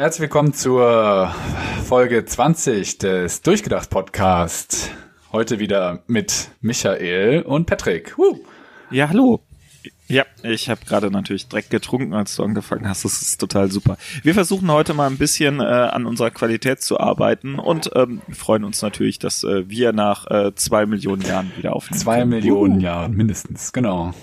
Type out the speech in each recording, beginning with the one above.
Herzlich willkommen zur Folge 20 des Durchgedacht Podcast. Heute wieder mit Michael und Patrick. Woo. Ja, hallo. Ja, ich habe gerade natürlich direkt getrunken, als du angefangen hast. Das ist total super. Wir versuchen heute mal ein bisschen äh, an unserer Qualität zu arbeiten und ähm, freuen uns natürlich, dass äh, wir nach äh, zwei Millionen Jahren wieder aufnehmen. Zwei können. Millionen uh. Jahren mindestens, genau.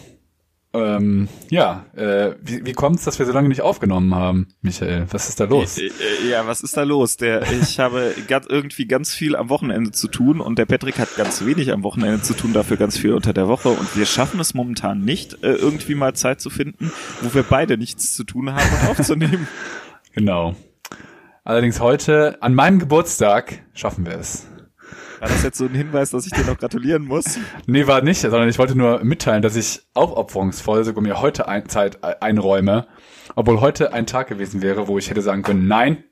Ähm, ja, äh, wie, wie kommt es, dass wir so lange nicht aufgenommen haben, Michael? Was ist da los? Äh, äh, ja, was ist da los? Der, ich habe irgendwie ganz viel am Wochenende zu tun und der Patrick hat ganz wenig am Wochenende zu tun, dafür ganz viel unter der Woche und wir schaffen es momentan nicht, äh, irgendwie mal Zeit zu finden, wo wir beide nichts zu tun haben und aufzunehmen. Genau. Allerdings heute, an meinem Geburtstag, schaffen wir es. War das jetzt so ein Hinweis, dass ich dir noch gratulieren muss? Nee, war nicht, sondern ich wollte nur mitteilen, dass ich aufopferungsvoll sogar mir heute ein Zeit einräume, obwohl heute ein Tag gewesen wäre, wo ich hätte sagen können, nein,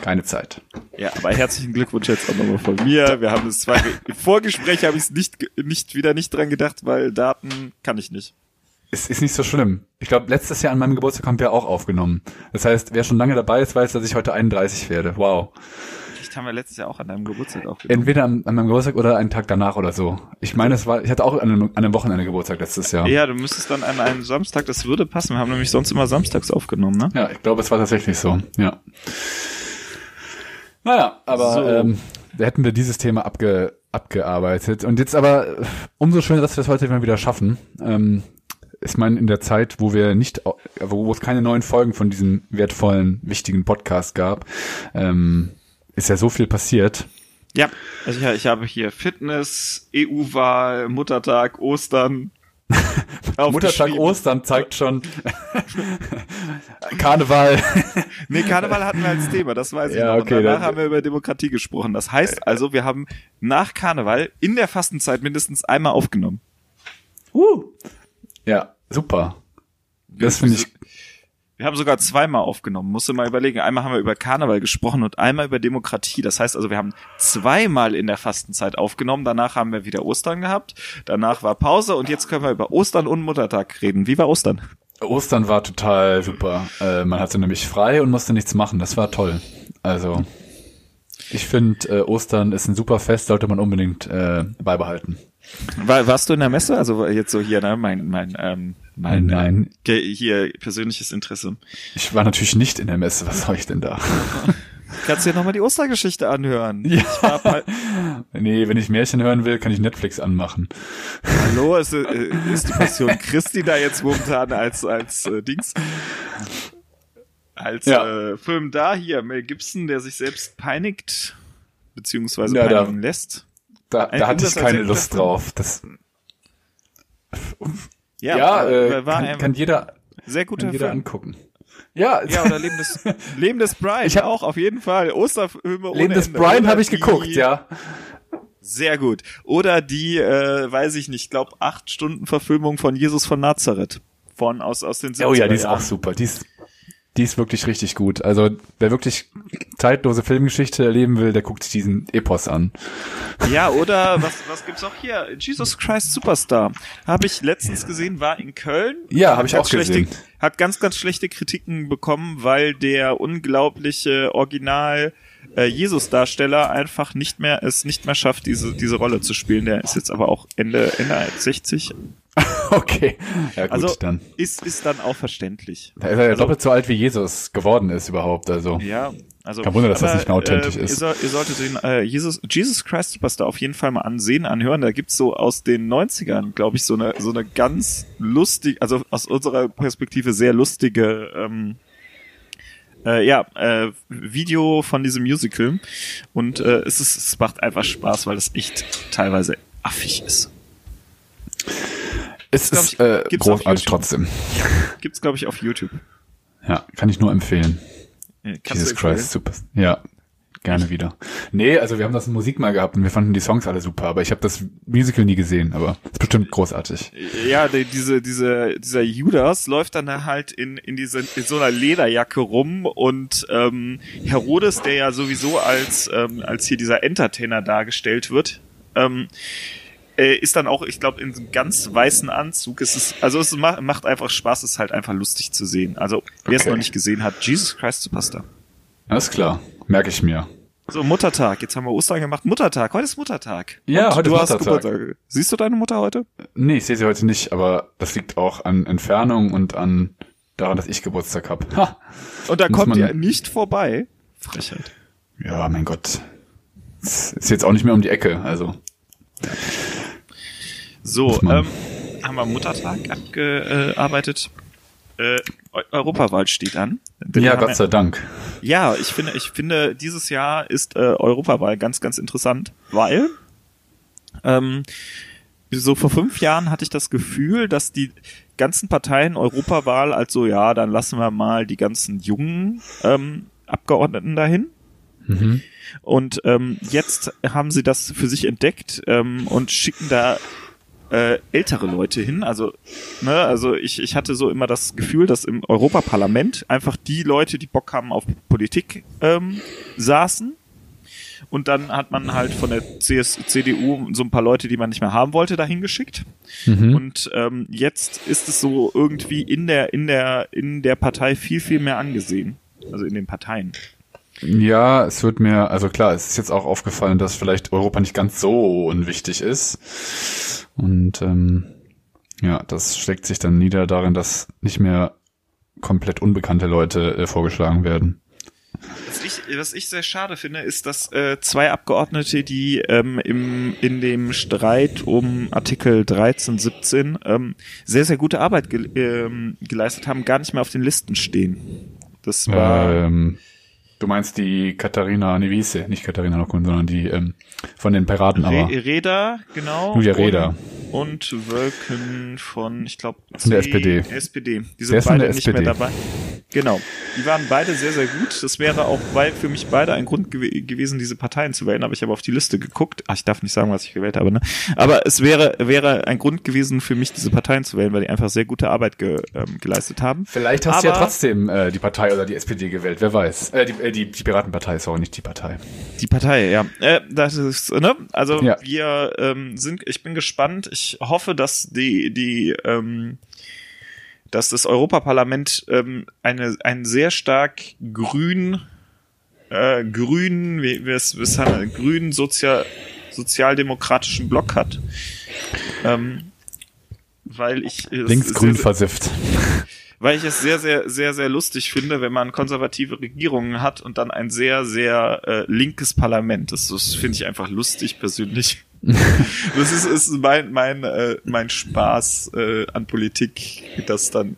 keine Zeit. Ja, aber herzlichen Glückwunsch jetzt auch nochmal von mir. Wir haben es zwar im Vorgespräch habe ich es nicht, nicht wieder nicht dran gedacht, weil Daten kann ich nicht. Es ist nicht so schlimm. Ich glaube, letztes Jahr an meinem Geburtstag haben wir auch aufgenommen. Das heißt, wer schon lange dabei ist, weiß, dass ich heute 31 werde. Wow haben wir letztes Jahr auch an deinem Geburtstag aufgenommen. Entweder an, an meinem Geburtstag oder einen Tag danach oder so. Ich meine, es war, ich hatte auch an einem, an einem Wochenende Geburtstag letztes Jahr. Ja, du müsstest dann an einem Samstag, das würde passen. Wir haben nämlich sonst immer samstags aufgenommen, ne? Ja, ich glaube, es war tatsächlich so, ja. Naja, aber so. ähm, da hätten wir dieses Thema abge, abgearbeitet. Und jetzt aber umso schöner, dass wir das heute mal wieder schaffen. Ähm, ich meine, in der Zeit, wo wir nicht, wo es keine neuen Folgen von diesem wertvollen, wichtigen Podcast gab, ähm, ist ja so viel passiert. Ja, also ich, ich habe hier Fitness, EU-Wahl, Muttertag, Ostern. Muttertag, Ostern zeigt schon Karneval. nee, Karneval hatten wir als Thema, das weiß ich ja, noch. Okay, danach haben wir über Demokratie gesprochen. Das heißt also, wir haben nach Karneval in der Fastenzeit mindestens einmal aufgenommen. Uh. Ja, super. Das finde ich wir haben sogar zweimal aufgenommen. Musste mal überlegen. Einmal haben wir über Karneval gesprochen und einmal über Demokratie. Das heißt also, wir haben zweimal in der Fastenzeit aufgenommen. Danach haben wir wieder Ostern gehabt. Danach war Pause und jetzt können wir über Ostern und Muttertag reden. Wie war Ostern? Ostern war total super. Äh, man hatte nämlich frei und musste nichts machen. Das war toll. Also, ich finde, äh, Ostern ist ein super Fest, sollte man unbedingt äh, beibehalten. War, warst du in der Messe? Also jetzt so hier, ne? Mein, mein ähm, mein Nein. Äh, hier persönliches Interesse. Ich war natürlich nicht in der Messe. Was soll ich denn da? Kannst du dir nochmal die Ostergeschichte anhören? Ja. nee, wenn ich Märchen hören will, kann ich Netflix anmachen. Hallo, ist, äh, ist die Passion Christi da jetzt momentan als, als äh, Dings? Als ja. äh, Film da hier, Mel Gibson, der sich selbst peinigt, beziehungsweise ja, peinigen da, lässt. Da, da hatte ich keine Lust drauf. Das, ja, ja äh, kann, kann, jeder, sehr guter kann jeder Film. angucken. Ja, ja oder Leben des, Leben des Brian ich hab, auch auf jeden Fall. Osterfilme Leben des Ende. Brian habe ich geguckt, ja. Sehr gut. Oder die, äh, weiß ich nicht, glaube acht Stunden Verfilmung von Jesus von Nazareth von aus aus den 70er Oh ja, die ist auch super. Die ist die ist wirklich richtig gut. Also wer wirklich zeitlose Filmgeschichte erleben will, der guckt sich diesen Epos an. Ja, oder was, was gibt's auch hier? Jesus Christ Superstar. Habe ich letztens gesehen, war in Köln. Ja, habe ich auch gesehen. Hat ganz, ganz schlechte Kritiken bekommen, weil der unglaubliche Original äh, Jesus-Darsteller einfach nicht mehr es nicht mehr schafft, diese diese Rolle zu spielen. Der ist jetzt aber auch Ende Ende 60, okay. Ja, gut, also dann. Ist, ist dann auch verständlich. Da ist er ja also, doppelt so alt wie Jesus geworden ist überhaupt, also. Ja, also. Kein Wunder, dass aber, das nicht mehr authentisch äh, ist. Ihr, ihr solltet den, äh, Jesus, Jesus Christ Superstar auf jeden Fall mal ansehen, anhören. Da gibt's so aus den 90ern, glaube ich, so eine, so eine ganz lustig, also aus unserer Perspektive sehr lustige, ähm, äh, ja, äh, Video von diesem Musical. Und äh, es, ist, es macht einfach Spaß, weil es echt teilweise affig ist. Es ist ich, äh, großartig trotzdem. Gibt's, glaube ich, auf YouTube. Ja, kann ich nur empfehlen. Ja, Jesus Christ, super. Ja, gerne wieder. Nee, also wir haben das in Musik mal gehabt und wir fanden die Songs alle super, aber ich habe das Musical nie gesehen, aber ist bestimmt großartig. Ja, die, diese, diese, dieser Judas läuft dann halt in, in, diese, in so einer Lederjacke rum und ähm, Herodes, der ja sowieso als, ähm, als hier dieser Entertainer dargestellt wird, ähm, äh, ist dann auch, ich glaube, in einem ganz weißen Anzug. Es ist, also es macht, macht einfach Spaß, es ist halt einfach lustig zu sehen. Also wer okay. es noch nicht gesehen hat, Jesus Christ Superstar. Alles klar, merke ich mir. So, Muttertag. Jetzt haben wir Ostern gemacht. Muttertag. Heute ist Muttertag. Ja, Und heute du ist hast Muttertag. Geburtstag. Siehst du deine Mutter heute? Nee, ich sehe sie heute nicht, aber das liegt auch an Entfernung und an daran, dass ich Geburtstag hab. Ha! Und da Muss kommt ihr nicht vorbei. Frechheit. Ja, mein Gott. Ist jetzt auch nicht mehr um die Ecke, also. So, ähm, haben wir Muttertag abgearbeitet. Äh, Eu- Europawahl steht an. Wir Ja, Gott sei Dank. Ja, ich finde, ich finde, dieses Jahr ist äh, Europawahl ganz, ganz interessant, weil ähm, so vor fünf Jahren hatte ich das Gefühl, dass die ganzen Parteien Europawahl als so, ja, dann lassen wir mal die ganzen jungen ähm, Abgeordneten dahin. Mhm. Und ähm, jetzt haben sie das für sich entdeckt ähm, und schicken da äh, ältere Leute hin. Also, ne, also ich, ich hatte so immer das Gefühl, dass im Europaparlament einfach die Leute, die Bock haben auf Politik, ähm, saßen. Und dann hat man halt von der CS, CDU so ein paar Leute, die man nicht mehr haben wollte, dahin geschickt. Mhm. Und ähm, jetzt ist es so irgendwie in der, in der, in der Partei viel, viel mehr angesehen. Also in den Parteien. Ja, es wird mir, also klar, es ist jetzt auch aufgefallen, dass vielleicht Europa nicht ganz so unwichtig ist. Und ähm, ja, das schlägt sich dann nieder darin, dass nicht mehr komplett unbekannte Leute äh, vorgeschlagen werden. Was ich, was ich sehr schade finde, ist, dass äh, zwei Abgeordnete, die ähm, im, in dem Streit um Artikel 13, 17 ähm, sehr, sehr gute Arbeit ge ähm, geleistet haben, gar nicht mehr auf den Listen stehen. Das war Ähm, du meinst die Katharina Nevise, nicht Katharina Nockun, sondern die ähm, von den Piraten, aber Re Reda, genau. Julia Reda. Und, und Wölken von, ich glaube, Von der SPD. SPD. Die Der sind von beide der nicht mehr SPD. dabei. Genau. Die waren beide sehr, sehr gut. Das wäre auch bei, für mich beide ein Grund gew gewesen, diese Parteien zu wählen. Aber ich habe auf die Liste geguckt. Ach, ich darf nicht sagen, was ich gewählt habe, ne? Aber es wäre, wäre ein Grund gewesen für mich, diese Parteien zu wählen, weil die einfach sehr gute Arbeit ge ähm, geleistet haben. vielleicht hast du ja Aber- trotzdem äh, die Partei oder die SPD gewählt, wer weiß. Äh, die, äh, die, die Piratenpartei, sorry, nicht die Partei. Die Partei, ja. Äh, das ist, ne? Also Ja. wir ähm, sind, ich bin gespannt. Ich hoffe, dass die, die, ähm, dass das Europaparlament ähm, eine, einen sehr stark grün, äh, grün, wie wir es wie haben, wir, grün sozial, sozialdemokratischen Block hat. Ähm, weil ich es Linksgrün versifft. Weil ich es sehr, sehr, sehr, sehr lustig finde, wenn man konservative Regierungen hat und dann ein sehr, sehr äh, linkes Parlament. Das, das finde ich einfach lustig persönlich. das ist, ist mein, mein, äh, mein Spaß äh, an Politik, dass dann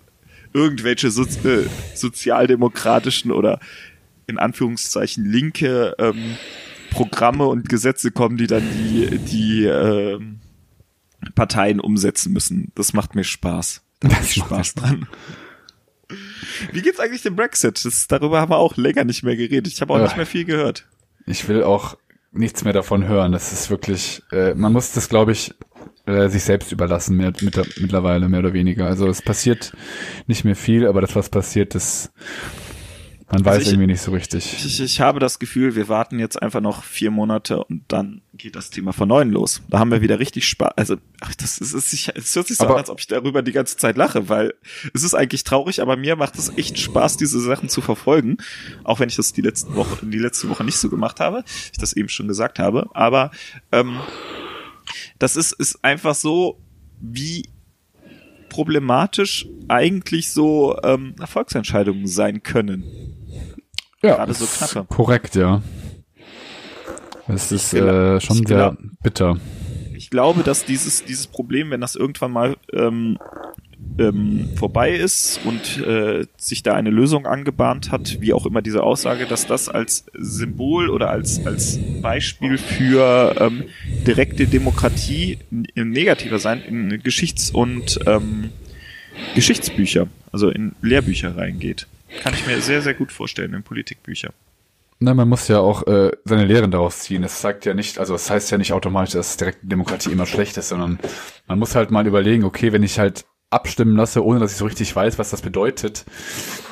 irgendwelche Sozi äh, sozialdemokratischen oder in Anführungszeichen linke ähm, Programme und Gesetze kommen, die dann die, die ähm, Parteien umsetzen müssen. Das macht mir Spaß. Da hab ich Spaß dran. Wie geht's eigentlich dem Brexit? Das, darüber haben wir auch länger nicht mehr geredet. Ich habe auch Äh. nicht mehr viel gehört. Ich will auch nichts mehr davon hören. Das ist wirklich, äh, man muss das, glaube ich, äh, sich selbst überlassen, mehr, mit, mittlerweile mehr oder weniger. Also es passiert nicht mehr viel, aber das, was passiert, das man weiß ich- irgendwie nicht so richtig. Ich, ich habe das Gefühl, wir warten jetzt einfach noch vier Monate und dann geht das Thema von neuem los. Da haben wir wieder richtig Spaß. Also, ach, das ist, es ist, es hört sich so Aber- an, als ob ich darüber die ganze Zeit lache, weil es ist eigentlich traurig, aber mir macht es echt Spaß, diese Sachen zu verfolgen. Auch wenn ich das die letzten Woche, die letzte Woche nicht so gemacht habe, ich das eben schon gesagt habe. Aber ähm, das ist, ist einfach so, wie problematisch eigentlich so ähm, Erfolgsentscheidungen sein können. Ja, gerade so ist knappe. Korrekt, ja. Es ist äh, schon sehr bitter. ich glaube, dass dieses, dieses Problem, wenn das irgendwann mal ähm, ähm, vorbei ist und äh, sich da eine Lösung angebahnt hat, wie auch immer diese Aussage, dass das als Symbol oder als, als Beispiel für ähm, direkte Demokratie in negativer sein in Geschichts- und ähm, Geschichtsbücher, also in Lehrbücher reingeht. Kann ich mir sehr, sehr gut vorstellen in Politikbücher. Na, man muss ja auch äh, seine Lehren daraus ziehen. Das sagt ja nicht, also es heißt ja nicht automatisch, dass direkte Demokratie immer schlecht ist, sondern man muss halt mal überlegen, okay, wenn ich halt abstimmen lasse, ohne dass ich so richtig weiß, was das bedeutet,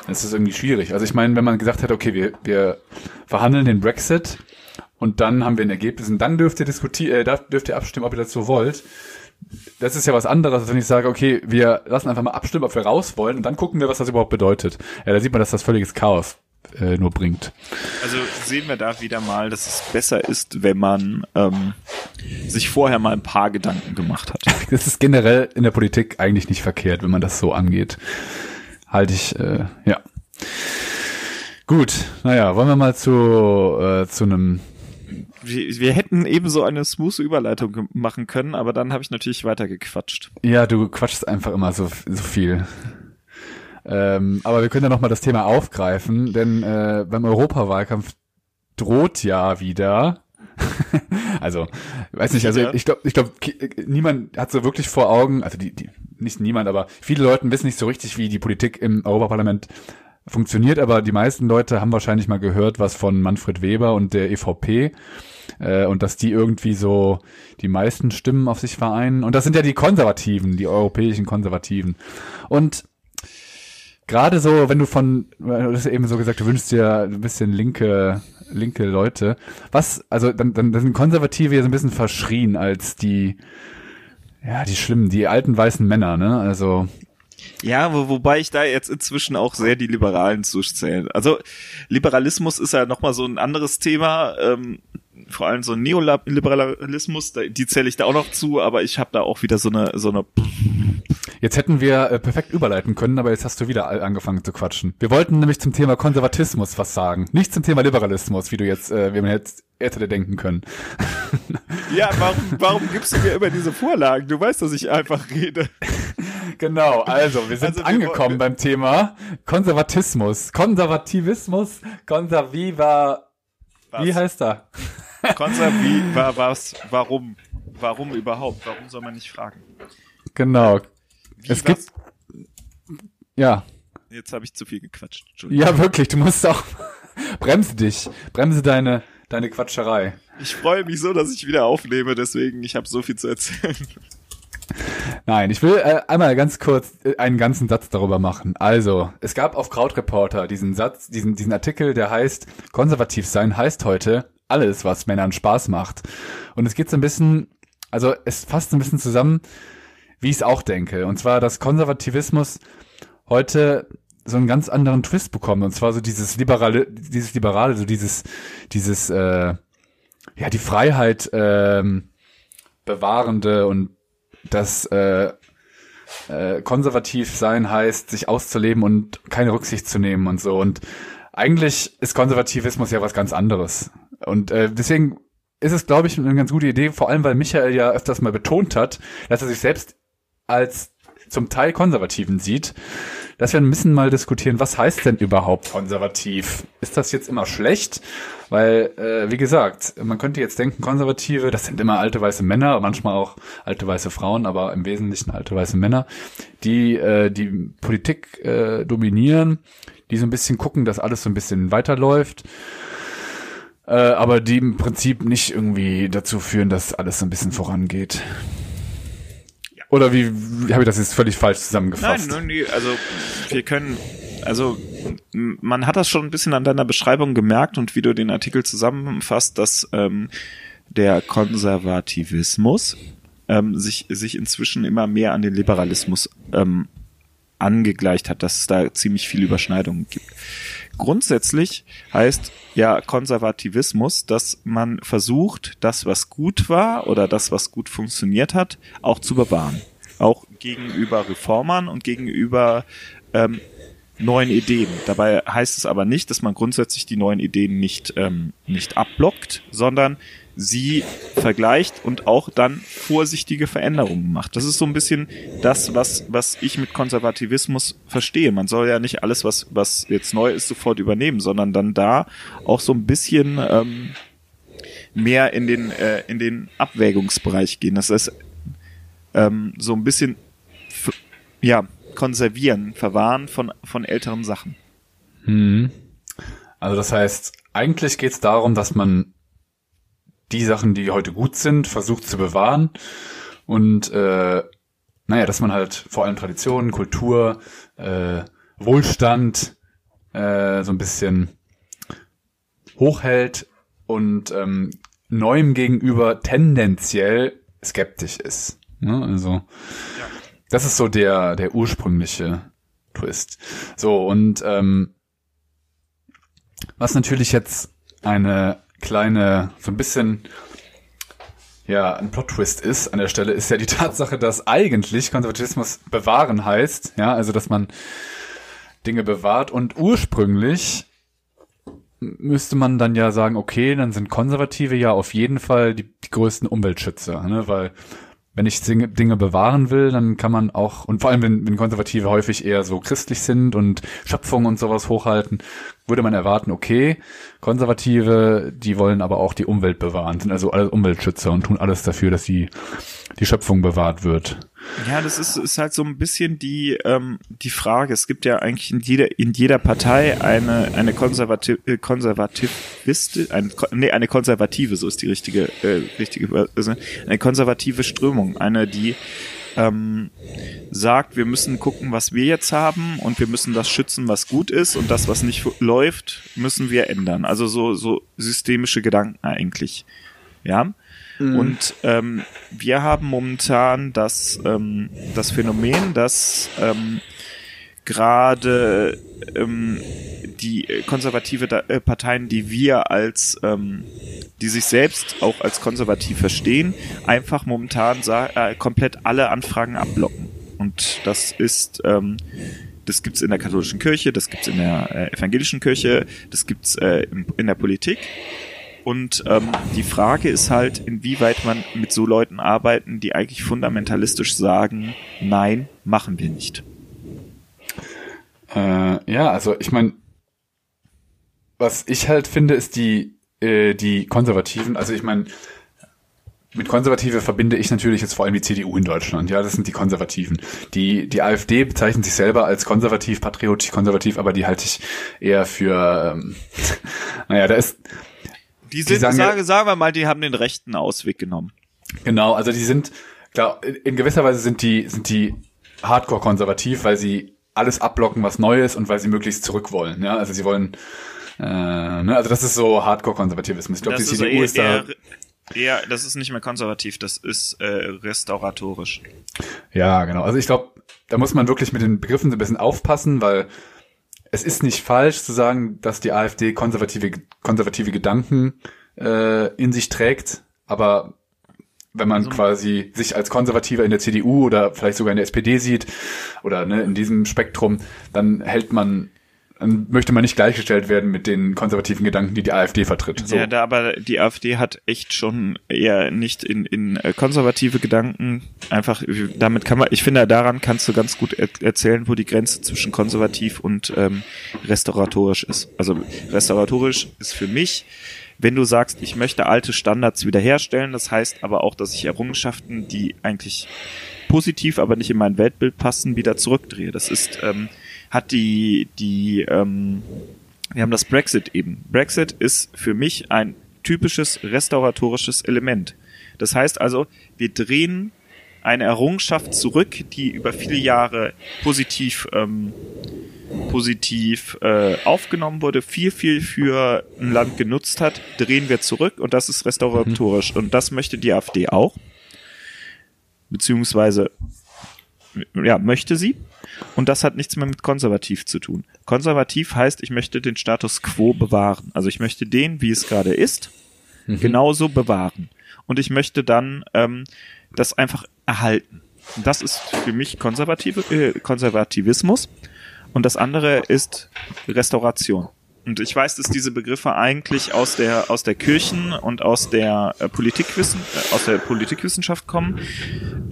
dann ist das irgendwie schwierig. Also ich meine, wenn man gesagt hat, okay, wir, wir verhandeln den Brexit und dann haben wir ein Ergebnis und dann dürft ihr diskutieren, äh, dürft ihr abstimmen, ob ihr so wollt. Das ist ja was anderes, als wenn ich sage, okay, wir lassen einfach mal abstimmen, ob wir raus wollen und dann gucken wir, was das überhaupt bedeutet. Ja, da sieht man, dass das völliges Chaos äh, nur bringt. Also sehen wir da wieder mal, dass es besser ist, wenn man ähm, sich vorher mal ein paar Gedanken gemacht hat. Das ist generell in der Politik eigentlich nicht verkehrt, wenn man das so angeht. Halte ich, äh, ja. Gut, naja, wollen wir mal zu, äh, zu einem wir, wir hätten eben so eine smooth Überleitung machen können, aber dann habe ich natürlich weitergequatscht. Ja, du quatschst einfach immer so, so viel. Ähm, aber wir können ja nochmal das Thema aufgreifen, denn äh, beim Europawahlkampf droht ja wieder. also, weiß nicht, also ich glaube, ich glaube, niemand hat so wirklich vor Augen, also die, die, nicht niemand, aber viele Leute wissen nicht so richtig, wie die Politik im Europaparlament funktioniert, aber die meisten Leute haben wahrscheinlich mal gehört, was von Manfred Weber und der EVP äh, und dass die irgendwie so die meisten Stimmen auf sich vereinen. Und das sind ja die Konservativen, die europäischen Konservativen. Und gerade so, wenn du von, du hast eben so gesagt, du wünschst dir ein bisschen linke, linke Leute. Was, also dann, dann, dann sind Konservative ja so ein bisschen verschrien als die, ja, die schlimmen, die alten weißen Männer, ne? Also ja, wo, wobei ich da jetzt inzwischen auch sehr die Liberalen zuzählen. Also Liberalismus ist ja nochmal so ein anderes Thema. Ähm, vor allem so Neoliberalismus, die zähle ich da auch noch zu, aber ich habe da auch wieder so eine so eine Jetzt hätten wir äh, perfekt überleiten können, aber jetzt hast du wieder angefangen zu quatschen. Wir wollten nämlich zum Thema Konservatismus was sagen, nicht zum Thema Liberalismus, wie du jetzt, äh, wie man jetzt hätte denken können. Ja, warum, warum gibst du mir immer diese Vorlagen? Du weißt, dass ich einfach rede. Genau, also wir sind also angekommen wir beim Thema Konservatismus. Konservativismus, Konserviva. Was? Wie heißt er? Konserviva was? Warum? Warum überhaupt? Warum soll man nicht fragen? Genau. Wie, es was? gibt. Ja. Jetzt habe ich zu viel gequatscht. Ja, wirklich. Du musst auch. Bremse dich. Bremse deine, deine Quatscherei. Ich freue mich so, dass ich wieder aufnehme, deswegen ich habe so viel zu erzählen. Nein, ich will äh, einmal ganz kurz äh, einen ganzen Satz darüber machen. Also, es gab auf Krautreporter diesen Satz, diesen, diesen Artikel, der heißt, konservativ sein heißt heute alles, was Männern Spaß macht. Und es geht so ein bisschen, also es fasst ein bisschen zusammen, wie ich es auch denke. Und zwar, dass Konservativismus heute so einen ganz anderen Twist bekommt. Und zwar so dieses liberale, dieses liberale, so dieses, dieses, äh, ja, die Freiheit ähm, bewahrende und das äh, äh, konservativ sein heißt, sich auszuleben und keine Rücksicht zu nehmen und so. Und eigentlich ist Konservativismus ja was ganz anderes. Und äh, deswegen ist es, glaube ich, eine ganz gute Idee, vor allem weil Michael ja öfters mal betont hat, dass er sich selbst als zum Teil Konservativen sieht, dass wir ein bisschen mal diskutieren, was heißt denn überhaupt konservativ? Ist das jetzt immer schlecht? Weil, äh, wie gesagt, man könnte jetzt denken, Konservative, das sind immer alte weiße Männer, manchmal auch alte weiße Frauen, aber im Wesentlichen alte weiße Männer, die äh, die Politik äh, dominieren, die so ein bisschen gucken, dass alles so ein bisschen weiterläuft. Äh, aber die im Prinzip nicht irgendwie dazu führen, dass alles so ein bisschen vorangeht. Oder wie, wie habe ich das jetzt völlig falsch zusammengefasst? Nein, nee, also wir können, also man hat das schon ein bisschen an deiner Beschreibung gemerkt und wie du den Artikel zusammenfasst, dass ähm, der Konservativismus ähm, sich, sich inzwischen immer mehr an den Liberalismus ähm, angegleicht hat, dass es da ziemlich viele Überschneidungen gibt. Grundsätzlich heißt ja Konservativismus, dass man versucht, das, was gut war oder das, was gut funktioniert hat, auch zu bewahren. Auch gegenüber Reformern und gegenüber ähm, neuen Ideen. Dabei heißt es aber nicht, dass man grundsätzlich die neuen Ideen nicht, ähm, nicht abblockt, sondern sie vergleicht und auch dann vorsichtige Veränderungen macht. Das ist so ein bisschen das, was, was ich mit Konservativismus verstehe. Man soll ja nicht alles, was, was jetzt neu ist, sofort übernehmen, sondern dann da auch so ein bisschen ähm, mehr in den, äh, in den Abwägungsbereich gehen. Das heißt, ähm, so ein bisschen ja, konservieren, verwahren von, von älteren Sachen. Hm. Also das heißt, eigentlich geht es darum, dass man die Sachen, die heute gut sind, versucht zu bewahren und äh, naja, dass man halt vor allem Traditionen, Kultur, äh, Wohlstand äh, so ein bisschen hochhält und ähm, neuem gegenüber tendenziell skeptisch ist. Ne? Also ja. das ist so der der ursprüngliche Twist. So und ähm, Was natürlich jetzt eine kleine, so ein bisschen, ja, ein Plot-Twist ist an der Stelle, ist ja die Tatsache, dass eigentlich Konservatismus bewahren heißt, ja, also dass man Dinge bewahrt und ursprünglich müsste man dann ja sagen, okay, dann sind Konservative ja auf jeden Fall die, die größten Umweltschützer, ne? weil wenn ich Dinge bewahren will, dann kann man auch, und vor allem wenn, wenn Konservative häufig eher so christlich sind und Schöpfung und sowas hochhalten, würde man erwarten, okay, Konservative, die wollen aber auch die Umwelt bewahren, sind also alle Umweltschützer und tun alles dafür, dass die, die Schöpfung bewahrt wird. Ja, das ist, ist halt so ein bisschen die, ähm, die Frage. Es gibt ja eigentlich in jeder, in jeder Partei eine, eine konservativ, äh, konservativiste, ein, nee, eine konservative, so ist die richtige, äh, richtige, also eine konservative Strömung. Eine, die, ähm, sagt, wir müssen gucken, was wir jetzt haben und wir müssen das schützen, was gut ist und das, was nicht läuft, müssen wir ändern. Also so, so systemische Gedanken eigentlich. Ja. Mhm. Und ähm, wir haben momentan das, ähm, das Phänomen, dass ähm, gerade ähm, die konservative äh, Parteien, die wir als, ähm, die sich selbst auch als konservativ verstehen, einfach momentan äh, komplett alle Anfragen abblocken. Und das ist, ähm, das gibt's in der katholischen Kirche, das gibt's in der äh, evangelischen Kirche, das gibt's äh, in, in der Politik. Und ähm, die Frage ist halt, inwieweit man mit so Leuten arbeiten, die eigentlich fundamentalistisch sagen, nein, machen wir nicht. Äh, ja, also ich meine, was ich halt finde, ist die, äh, die Konservativen, also ich meine, mit Konservative verbinde ich natürlich jetzt vor allem die CDU in Deutschland. Ja, das sind die Konservativen. Die, die AfD bezeichnet sich selber als konservativ, patriotisch konservativ, aber die halte ich eher für, ähm, naja, da ist, die sind, die sagen, sage, sagen wir mal, die haben den rechten Ausweg genommen. Genau, also die sind, klar, in gewisser Weise sind die, sind die hardcore konservativ, weil sie alles abblocken, was neu ist und weil sie möglichst zurück wollen. Ja, also sie wollen, äh, ne, also das ist so Hardcore-Konservativismus. Ich glaube, die CDU eher, ist da. Ja, das ist nicht mehr konservativ, das ist äh, restauratorisch. Ja, genau. Also ich glaube, da muss man wirklich mit den Begriffen so ein bisschen aufpassen, weil es ist nicht falsch zu sagen, dass die AfD konservative, konservative Gedanken äh, in sich trägt, aber wenn man also, quasi sich als Konservativer in der CDU oder vielleicht sogar in der SPD sieht oder ne, in diesem Spektrum, dann hält man möchte man nicht gleichgestellt werden mit den konservativen Gedanken, die die AfD vertritt. So. Ja, da, aber die AfD hat echt schon eher nicht in, in äh, konservative Gedanken einfach, damit kann man, ich finde, daran kannst du ganz gut er erzählen, wo die Grenze zwischen konservativ und ähm, restauratorisch ist. Also restauratorisch ist für mich, wenn du sagst, ich möchte alte Standards wiederherstellen, das heißt aber auch, dass ich Errungenschaften, die eigentlich positiv, aber nicht in mein Weltbild passen, wieder zurückdrehe. Das ist ähm, hat die, die, ähm, wir haben das Brexit eben. Brexit ist für mich ein typisches restauratorisches Element. Das heißt also, wir drehen eine Errungenschaft zurück, die über viele Jahre positiv ähm, positiv äh, aufgenommen wurde, viel, viel für ein Land genutzt hat, drehen wir zurück und das ist restauratorisch. Mhm. Und das möchte die AfD auch. Beziehungsweise, ja, möchte sie. Und das hat nichts mehr mit konservativ zu tun. Konservativ heißt, ich möchte den Status quo bewahren. Also ich möchte den, wie es gerade ist, mhm. genauso bewahren. Und ich möchte dann ähm, das einfach erhalten. Und das ist für mich konservative, äh, Konservativismus. Und das andere ist Restauration. Und ich weiß, dass diese Begriffe eigentlich aus der aus der Kirchen und aus der äh, Politikwissen äh, aus der Politikwissenschaft kommen.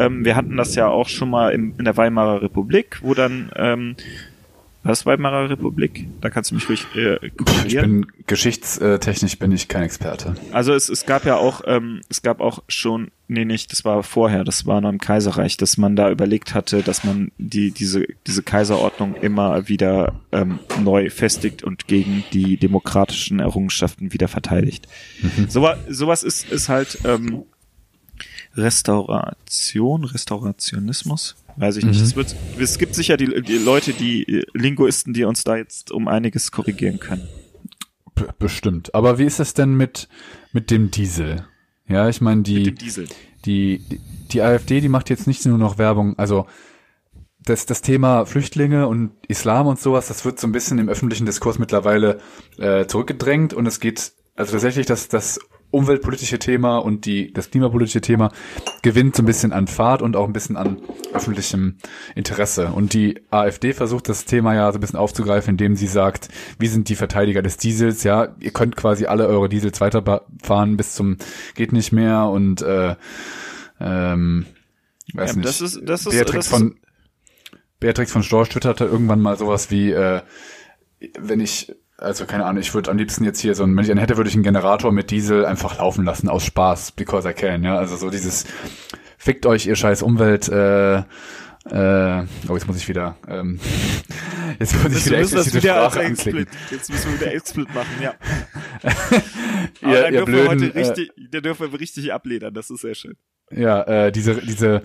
Ähm, wir hatten das ja auch schon mal im, in der Weimarer Republik, wo dann ähm, was Weimarer Republik? Da kannst du mich ruhig äh, Ich bin geschichtstechnisch bin ich kein Experte. Also es, es gab ja auch, ähm, es gab auch schon, nee, nicht, das war vorher, das war noch im Kaiserreich, dass man da überlegt hatte, dass man die, diese, diese Kaiserordnung immer wieder ähm, neu festigt und gegen die demokratischen Errungenschaften wieder verteidigt. Mhm. So, sowas ist, ist halt ähm, Restauration, Restaurationismus Weiß ich nicht. Mhm. Es, wird, es gibt sicher die, die Leute, die Linguisten, die uns da jetzt um einiges korrigieren können. Bestimmt. Aber wie ist es denn mit, mit dem Diesel? Ja, ich meine, die, die, die, die AfD, die macht jetzt nicht nur noch Werbung, also das, das Thema Flüchtlinge und Islam und sowas, das wird so ein bisschen im öffentlichen Diskurs mittlerweile äh, zurückgedrängt und es geht also tatsächlich das, das umweltpolitische Thema und die, das klimapolitische Thema gewinnt so ein bisschen an Fahrt und auch ein bisschen an öffentlichem Interesse. Und die AfD versucht das Thema ja so ein bisschen aufzugreifen, indem sie sagt, wir sind die Verteidiger des Diesels, ja, ihr könnt quasi alle eure Diesels weiterfahren bis zum geht nicht mehr und äh, ähm, weiß ja, nicht. Das ist, das ist, Beatrix das von Beatrix von Storch twitterte irgendwann mal sowas wie, äh, wenn ich also keine Ahnung, ich würde am liebsten jetzt hier so ein, wenn ich einen hätte, würde ich einen Generator mit Diesel einfach laufen lassen aus Spaß, because I can, ja. Also so dieses fickt euch, ihr scheiß Umwelt, äh, äh, oh, jetzt muss ich wieder, ähm, jetzt muss ich wieder explizite Sprache anklicken. Jetzt müssen wir wieder explicit machen, ja. Aber ihr, dann ihr dürfen blöden, wir heute äh, richtig, dann dürfen wir richtig abledern, das ist sehr schön. Ja, äh, diese, diese,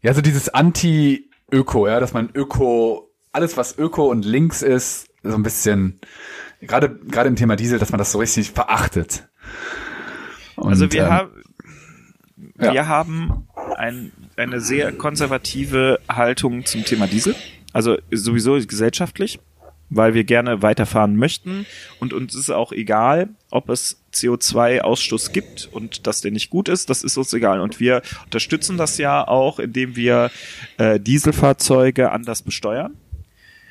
ja, so dieses Anti-Öko, ja, dass man Öko, alles was Öko und links ist, so ein bisschen, gerade, gerade im Thema Diesel, dass man das so richtig verachtet. Und, also wir ähm, haben, wir ja. haben ein, eine sehr konservative Haltung zum Thema Diesel. Also sowieso gesellschaftlich, weil wir gerne weiterfahren möchten und uns ist auch egal, ob es CO2-Ausstoß gibt und dass der nicht gut ist, das ist uns egal. Und wir unterstützen das ja auch, indem wir äh, Dieselfahrzeuge anders besteuern.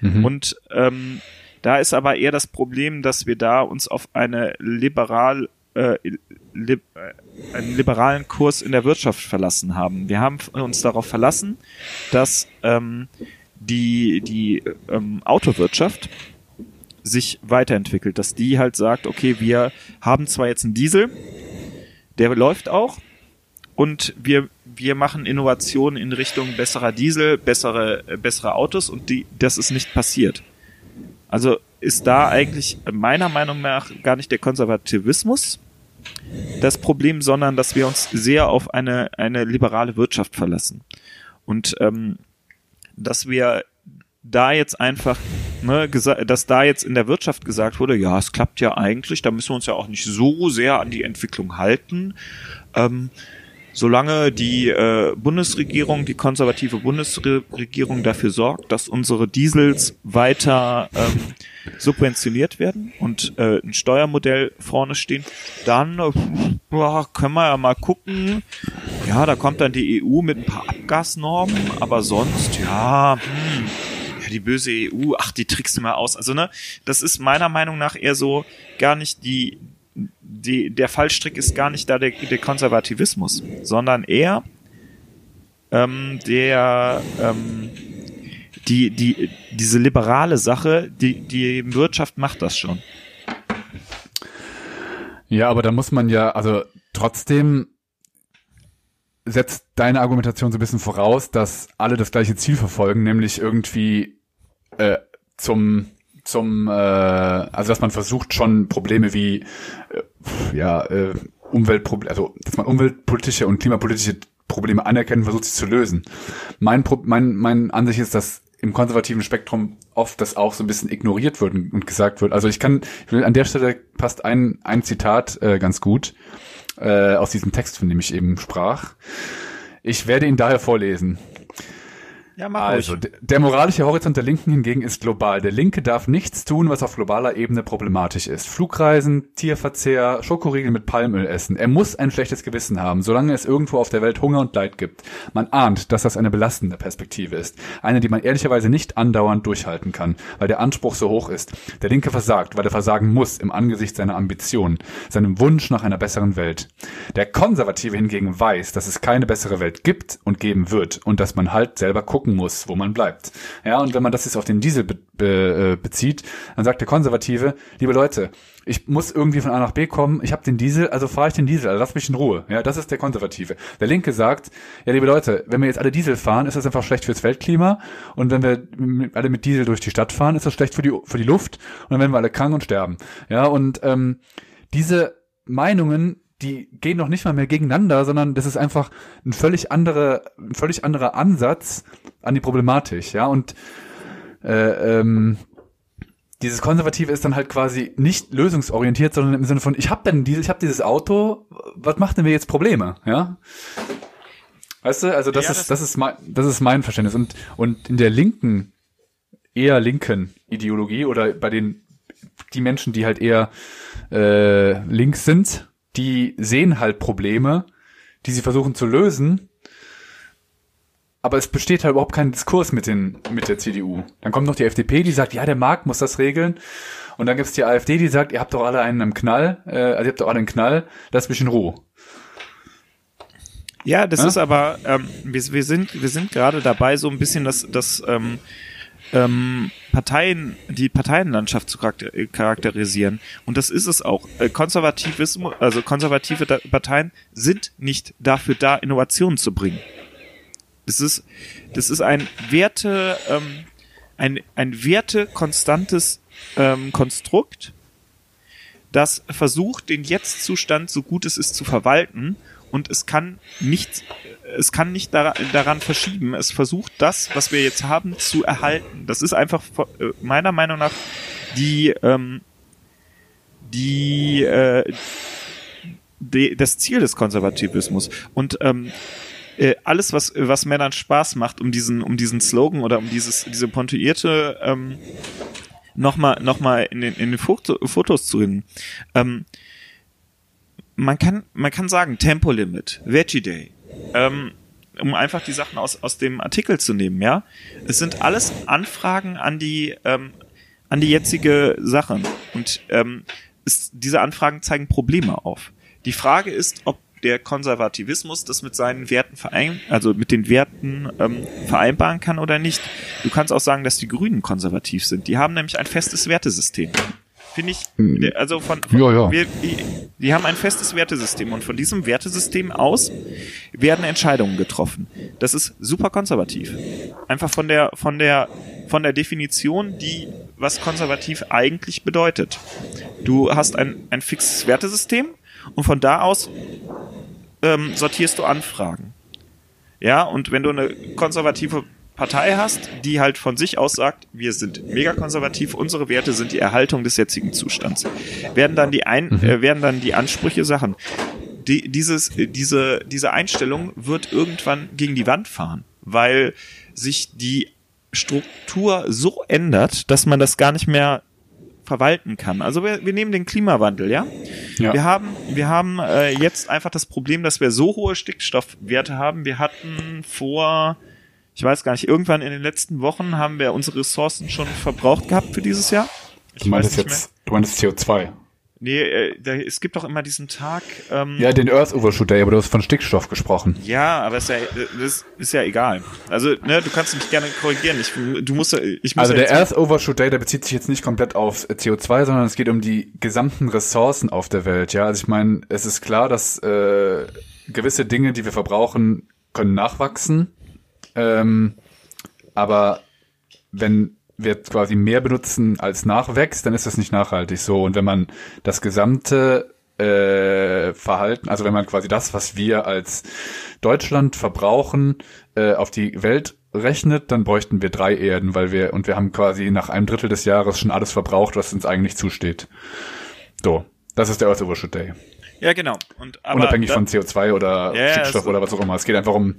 Mhm. Und ähm, da ist aber eher das Problem, dass wir da uns auf eine liberal äh, li äh, einen liberalen Kurs in der Wirtschaft verlassen haben. Wir haben uns darauf verlassen, dass ähm, die die ähm, Autowirtschaft sich weiterentwickelt, dass die halt sagt, okay, wir haben zwar jetzt einen Diesel, der läuft auch und wir wir machen Innovationen in Richtung besserer Diesel, bessere äh, bessere Autos und die das ist nicht passiert. Also ist da eigentlich meiner Meinung nach gar nicht der Konservativismus das Problem, sondern dass wir uns sehr auf eine, eine liberale Wirtschaft verlassen. Und ähm, dass wir da jetzt einfach, ne, dass da jetzt in der Wirtschaft gesagt wurde, ja, es klappt ja eigentlich, da müssen wir uns ja auch nicht so sehr an die Entwicklung halten. Ähm, solange die äh, Bundesregierung, die konservative Bundesregierung dafür sorgt, dass unsere Diesels weiter ähm, subventioniert werden und äh, ein Steuermodell vorne stehen, dann boah, können wir ja mal gucken. Ja, da kommt dann die EU mit ein paar Abgasnormen, aber sonst, ja, hm, ja, die böse EU, ach, die trickst du mal aus. Also, ne, das ist meiner Meinung nach eher so gar nicht die, die, der Fallstrick ist gar nicht da der, der Konservativismus, sondern eher ähm, der ähm, die, die, diese liberale Sache, die, die Wirtschaft macht das schon. Ja, aber da muss man ja, also trotzdem setzt deine Argumentation so ein bisschen voraus, dass alle das gleiche Ziel verfolgen, nämlich irgendwie äh, zum zum äh, also dass man versucht schon Probleme wie äh, ja äh, Umweltprobleme, also dass man umweltpolitische und klimapolitische Probleme anerkennt versucht sie zu lösen. Mein Pro mein mein Ansicht ist, dass im konservativen Spektrum oft das auch so ein bisschen ignoriert wird und gesagt wird. Also ich kann, an der Stelle passt ein, ein Zitat äh, ganz gut äh, aus diesem Text, von dem ich eben sprach. Ich werde ihn daher vorlesen. Ja, mach Also, d- der moralische Horizont der Linken hingegen ist global. Der Linke darf nichts tun, was auf globaler Ebene problematisch ist. Flugreisen, Tierverzehr, Schokoriegel mit Palmöl essen. Er muss ein schlechtes Gewissen haben, solange es irgendwo auf der Welt Hunger und Leid gibt. Man ahnt, dass das eine belastende Perspektive ist. Eine, die man ehrlicherweise nicht andauernd durchhalten kann, weil der Anspruch so hoch ist. Der Linke versagt, weil er versagen muss im Angesicht seiner Ambitionen, seinem Wunsch nach einer besseren Welt. Der Konservative hingegen weiß, dass es keine bessere Welt gibt und geben wird und dass man halt selber gucken muss, wo man bleibt. Ja, und wenn man das jetzt auf den Diesel be be äh, bezieht, dann sagt der Konservative, liebe Leute, ich muss irgendwie von A nach B kommen, ich habe den Diesel, also fahre ich den Diesel, also lasst mich in Ruhe. Ja, das ist der Konservative. Der Linke sagt, ja, liebe Leute, wenn wir jetzt alle Diesel fahren, ist das einfach schlecht fürs Weltklima und wenn wir alle mit Diesel durch die Stadt fahren, ist das schlecht für die für die Luft und dann werden wir alle krank und sterben. Ja, und ähm, diese Meinungen die gehen noch nicht mal mehr gegeneinander, sondern das ist einfach ein völlig andere, ein völlig anderer Ansatz an die Problematik, ja. Und äh, ähm, dieses Konservative ist dann halt quasi nicht lösungsorientiert, sondern im Sinne von, ich habe denn dieses, ich habe dieses Auto, was macht denn mir jetzt Probleme, ja? Weißt du, also das Ja, ist, das- das ist mein, das ist mein Verständnis. Und, und in der linken, eher linken Ideologie oder bei den, die Menschen, die halt eher, äh, links sind, die sehen halt Probleme, die sie versuchen zu lösen. Aber es besteht halt überhaupt kein Diskurs mit den, mit der CDU. Dann kommt noch die FDP, die sagt, ja, der Markt muss das regeln. Und dann gibt's die AfD, die sagt, ihr habt doch alle einen im Knall, äh, also ihr habt doch alle einen Knall, lasst mich in Ruhe. Ja, das Ja? ist aber, ähm, wir, wir sind, wir sind gerade dabei, so ein bisschen das, das ähm, ähm, Parteien, die Parteienlandschaft zu äh, charakterisieren. Und das ist es auch. Äh, Konservativismus, also konservative Parteien sind nicht dafür da, Innovationen zu bringen. Das ist, das ist ein Werte, ähm, ein, ein wertekonstantes ähm, Konstrukt, das versucht, den Jetzt-Zustand so gut es ist zu verwalten und es kann nicht, es kann nicht dara- daran verschieben. Es versucht das, was wir jetzt haben, zu erhalten. Das ist einfach äh, meiner Meinung nach die, ähm, die, äh, die, das Ziel des Konservativismus. Und ähm, äh, alles, was, was Männern Spaß macht, um diesen, um diesen Slogan oder um dieses, diese pontuierte ähm, nochmal noch mal in den, in den Foto, Fotos zu reden. Ähm, man kann, man kann sagen, Tempolimit, Veggie Day, ähm, um einfach die Sachen aus, aus dem Artikel zu nehmen, ja. Es sind alles Anfragen an die, ähm, an die jetzige Sache. Und ähm, es, diese Anfragen zeigen Probleme auf. Die Frage ist, ob der Konservativismus das mit seinen Werten verein, also mit den Werten ähm, vereinbaren kann oder nicht. Du kannst auch sagen, dass die Grünen konservativ sind. Die haben nämlich ein festes Wertesystem. Finde ich, der- also von, von Ja, ja. Wir, die, die haben ein festes Wertesystem und von diesem Wertesystem aus werden Entscheidungen getroffen. Das ist super konservativ. Einfach von der, von der, von der Definition, die, was konservativ eigentlich bedeutet. Du hast ein, ein fixes Wertesystem und von da aus ähm, sortierst du Anfragen. Ja, und wenn du eine konservative Partei hast, die halt von sich aus sagt, wir sind mega konservativ, unsere Werte sind die Erhaltung des jetzigen Zustands, werden dann die ein, äh, werden dann die Ansprüche Sachen. Die, dieses, diese, diese Einstellung wird irgendwann gegen die Wand fahren, weil sich die Struktur so ändert, dass man das gar nicht mehr verwalten kann. Also wir, wir nehmen den Klimawandel, ja? Ja. Wir haben, wir haben äh, jetzt einfach das Problem, dass wir so hohe Stickstoffwerte haben. Wir hatten vor, ich weiß gar nicht, irgendwann in den letzten Wochen haben wir unsere Ressourcen schon verbraucht gehabt für dieses Jahr. Ich Du meinst jetzt, du meinst CO2. Nee, äh, da, es gibt doch immer diesen Tag. Ähm, Ja, den Earth Overshoot Day, aber du hast von Stickstoff gesprochen. Ja, aber ist ja, das ist ja egal. Also, ne, du kannst mich gerne korrigieren. Ich, du musst, ich muss Also ja der Earth Overshoot Day, der bezieht sich jetzt nicht komplett auf CO2, sondern es geht um die gesamten Ressourcen auf der Welt. Ja, also ich meine, es ist klar, dass äh, gewisse Dinge, die wir verbrauchen, können nachwachsen. Ähm, aber wenn wir quasi mehr benutzen als nachwächst, dann ist das nicht nachhaltig so. Und wenn man das gesamte äh, Verhalten, also wenn man quasi das, was wir als Deutschland verbrauchen, äh, auf die Welt rechnet, dann bräuchten wir drei Erden, weil wir, und wir haben quasi nach einem Drittel des Jahres schon alles verbraucht, was uns eigentlich zusteht. So, das ist der Earth Overshoot Day. Ja, genau. Und, Unabhängig da- von CO2 oder Ja, Stickstoff oder was auch immer. Es geht einfach um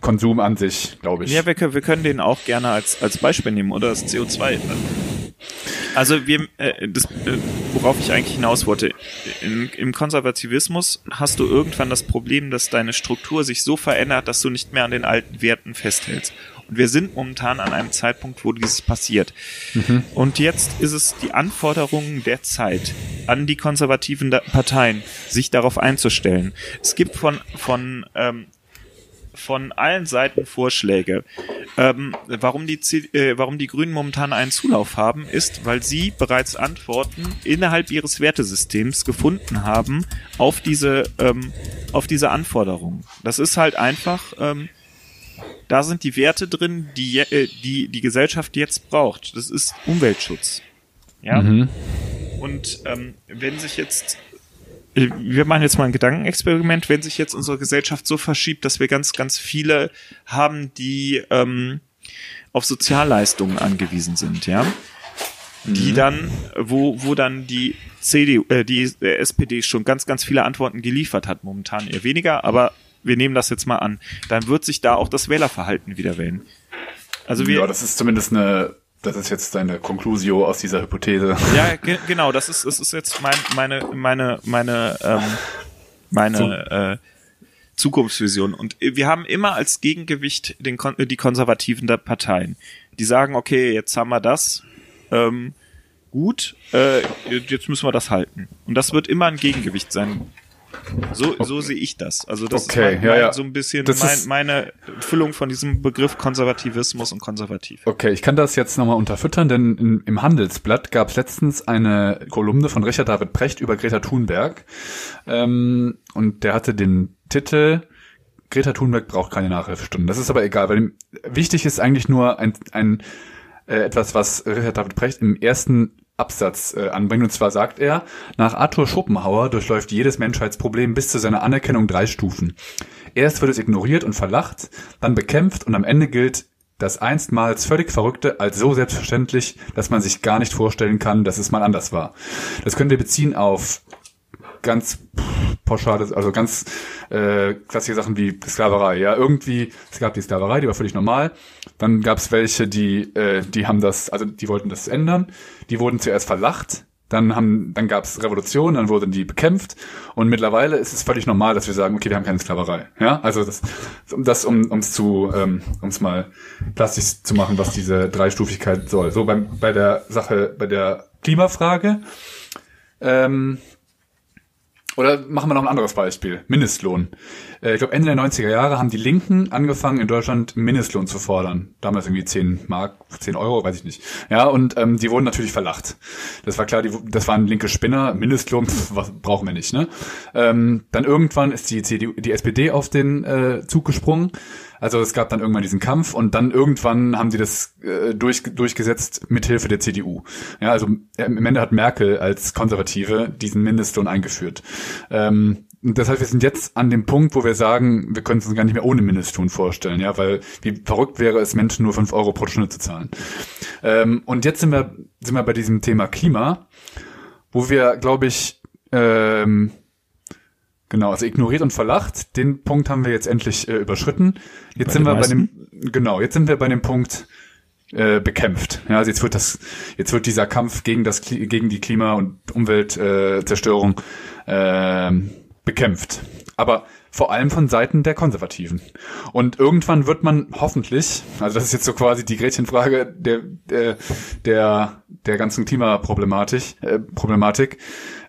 Konsum an sich, glaube ich. Ja, wir können, wir können den auch gerne als, als Beispiel nehmen oder das CO2. Also wir, äh, das, äh, worauf ich eigentlich hinaus wollte, in, im Konservativismus hast du irgendwann das Problem, dass deine Struktur sich so verändert, dass du nicht mehr an den alten Werten festhältst. Und wir sind momentan an einem Zeitpunkt, wo dieses passiert. Und jetzt ist es die Anforderung der Zeit an die konservativen Parteien, sich darauf einzustellen. Es gibt von, von ähm, von allen Seiten Vorschläge. Ähm, warum, die, äh, warum die Grünen momentan einen Zulauf haben, ist, weil sie bereits Antworten innerhalb ihres Wertesystems gefunden haben auf diese, ähm, auf diese Anforderungen. Das ist halt einfach, ähm, da sind die Werte drin, die, äh, die die Gesellschaft jetzt braucht. Das ist Umweltschutz. Ja. Mhm. Und ähm, wenn sich jetzt, äh, wir machen jetzt mal ein Gedankenexperiment, wenn sich jetzt unsere Gesellschaft so verschiebt, dass wir ganz, ganz viele haben, die ähm, auf Sozialleistungen angewiesen sind, ja, die dann, wo, wo dann die CDU, äh, die SPD schon ganz, ganz viele Antworten geliefert hat, momentan eher weniger, aber wir nehmen das jetzt mal an, dann wird sich da auch das Wählerverhalten wieder wählen. Also wir, ja, das ist zumindest eine, das ist jetzt deine Conclusio aus dieser Hypothese. Ja, ge genau, das ist, das ist jetzt mein, meine, meine, meine, ähm, meine äh, Zukunftsvision. Und wir haben immer als Gegengewicht den, die Konservativen der Parteien. Die sagen, okay, jetzt haben wir das, ähm, gut, äh, jetzt müssen wir das halten. Und das wird immer ein Gegengewicht sein. So, so sehe ich das. Also das okay, ist mein, ja, ja. so ein bisschen mein, meine Füllung von diesem Begriff Konservativismus und konservativ. Okay, ich kann das jetzt nochmal unterfüttern, denn in, im Handelsblatt gab es letztens eine Kolumne von Richard David Precht über Greta Thunberg. Ähm, und der hatte den Titel Greta Thunberg braucht keine Nachhilfestunden. Das ist aber egal, weil wichtig ist eigentlich nur ein, ein äh, etwas, was Richard David Precht im ersten Absatz äh, anbringt. Und zwar sagt er, nach Arthur Schopenhauer durchläuft jedes Menschheitsproblem bis zu seiner Anerkennung drei Stufen. Erst wird es ignoriert und verlacht, dann bekämpft und am Ende gilt das einstmals völlig Verrückte als so selbstverständlich, dass man sich gar nicht vorstellen kann, dass es mal anders war. Das können wir beziehen auf ganz pauschales, also ganz äh, klassische Sachen wie Sklaverei. Ja, irgendwie, es gab die Sklaverei, die war völlig normal. Dann gab es welche, die, äh, die haben das, also die wollten das ändern. Die wurden zuerst verlacht. Dann dann gab es Revolution, dann wurden die bekämpft und mittlerweile ist es völlig normal, dass wir sagen, okay, wir haben keine Sklaverei. Ja, also das, um das, um ums zu, ähm, ums mal plastisch zu machen, was diese Dreistufigkeit soll. So beim, bei der Sache, bei der Klimafrage. Ähm, oder machen wir noch ein anderes Beispiel. Mindestlohn. Äh, ich glaube, Ende der 90er Jahre haben die Linken angefangen, in Deutschland Mindestlohn zu fordern. Damals irgendwie 10 Mark, 10 Euro, weiß ich nicht. Ja, und ähm, die wurden natürlich verlacht. Das war klar, die, das waren linke Spinner. Mindestlohn, pf, was brauchen wir nicht. Ne? Ähm, dann irgendwann ist die, CDU, die SPD auf den äh, Zug gesprungen also es gab dann irgendwann diesen Kampf und dann irgendwann haben sie das äh, durch, durchgesetzt mithilfe der CDU. Ja, also äh, im Ende hat Merkel als Konservative diesen Mindestlohn eingeführt. Ähm, das heißt, wir sind jetzt an dem Punkt, wo wir sagen, wir können es uns gar nicht mehr ohne Mindestlohn vorstellen, ja, weil wie verrückt wäre es, Menschen nur fünf Euro pro Stunde zu zahlen. Ähm, und jetzt sind wir, sind wir bei diesem Thema Klima, wo wir, glaube ich, ähm, Genau, also ignoriert und verlacht. Den Punkt haben wir jetzt endlich äh, überschritten. Jetzt bei sind wir meisten? bei dem, genau, jetzt sind wir bei dem Punkt äh, bekämpft. Ja, also jetzt wird das, jetzt wird dieser Kampf gegen das, gegen die Klima- und Umweltzerstörung äh, bekämpft. Aber vor allem von Seiten der Konservativen. Und irgendwann wird man hoffentlich, also das ist jetzt so quasi die Gretchenfrage der, der, der, der ganzen Klimaproblematik, äh, Problematik,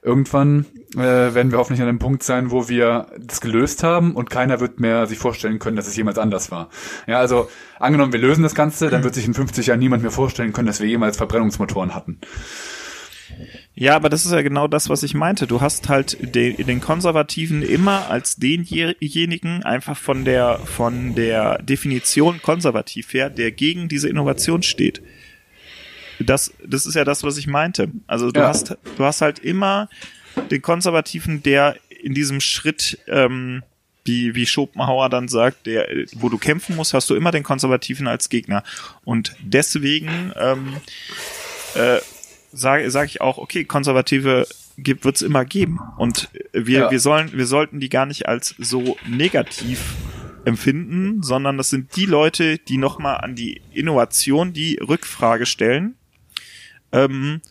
irgendwann äh, werden wir hoffentlich an dem Punkt sein, wo wir das gelöst haben und keiner wird mehr sich vorstellen können, dass es jemals anders war. Ja, also angenommen, wir lösen das Ganze, dann wird sich in 50 Jahren niemand mehr vorstellen können, dass wir jemals Verbrennungsmotoren hatten. Ja, aber das ist ja genau das, was ich meinte. Du hast halt den, den Konservativen immer als denjenigen einfach von der, von der Definition konservativ her, der gegen diese Innovation steht. Das, das ist ja das, was ich meinte. Also du ja. hast, du hast halt immer den Konservativen, der in diesem Schritt, ähm, wie, wie Schopenhauer dann sagt, der, wo du kämpfen musst, hast du immer den Konservativen als Gegner. Und deswegen ähm, äh, sage sag ich auch, okay, Konservative gibt wird's immer geben. Und wir, ja. wir sollen, wir sollten die gar nicht als so negativ empfinden, sondern das sind die Leute, die nochmal an die Innovation die Rückfrage stellen. Ähm,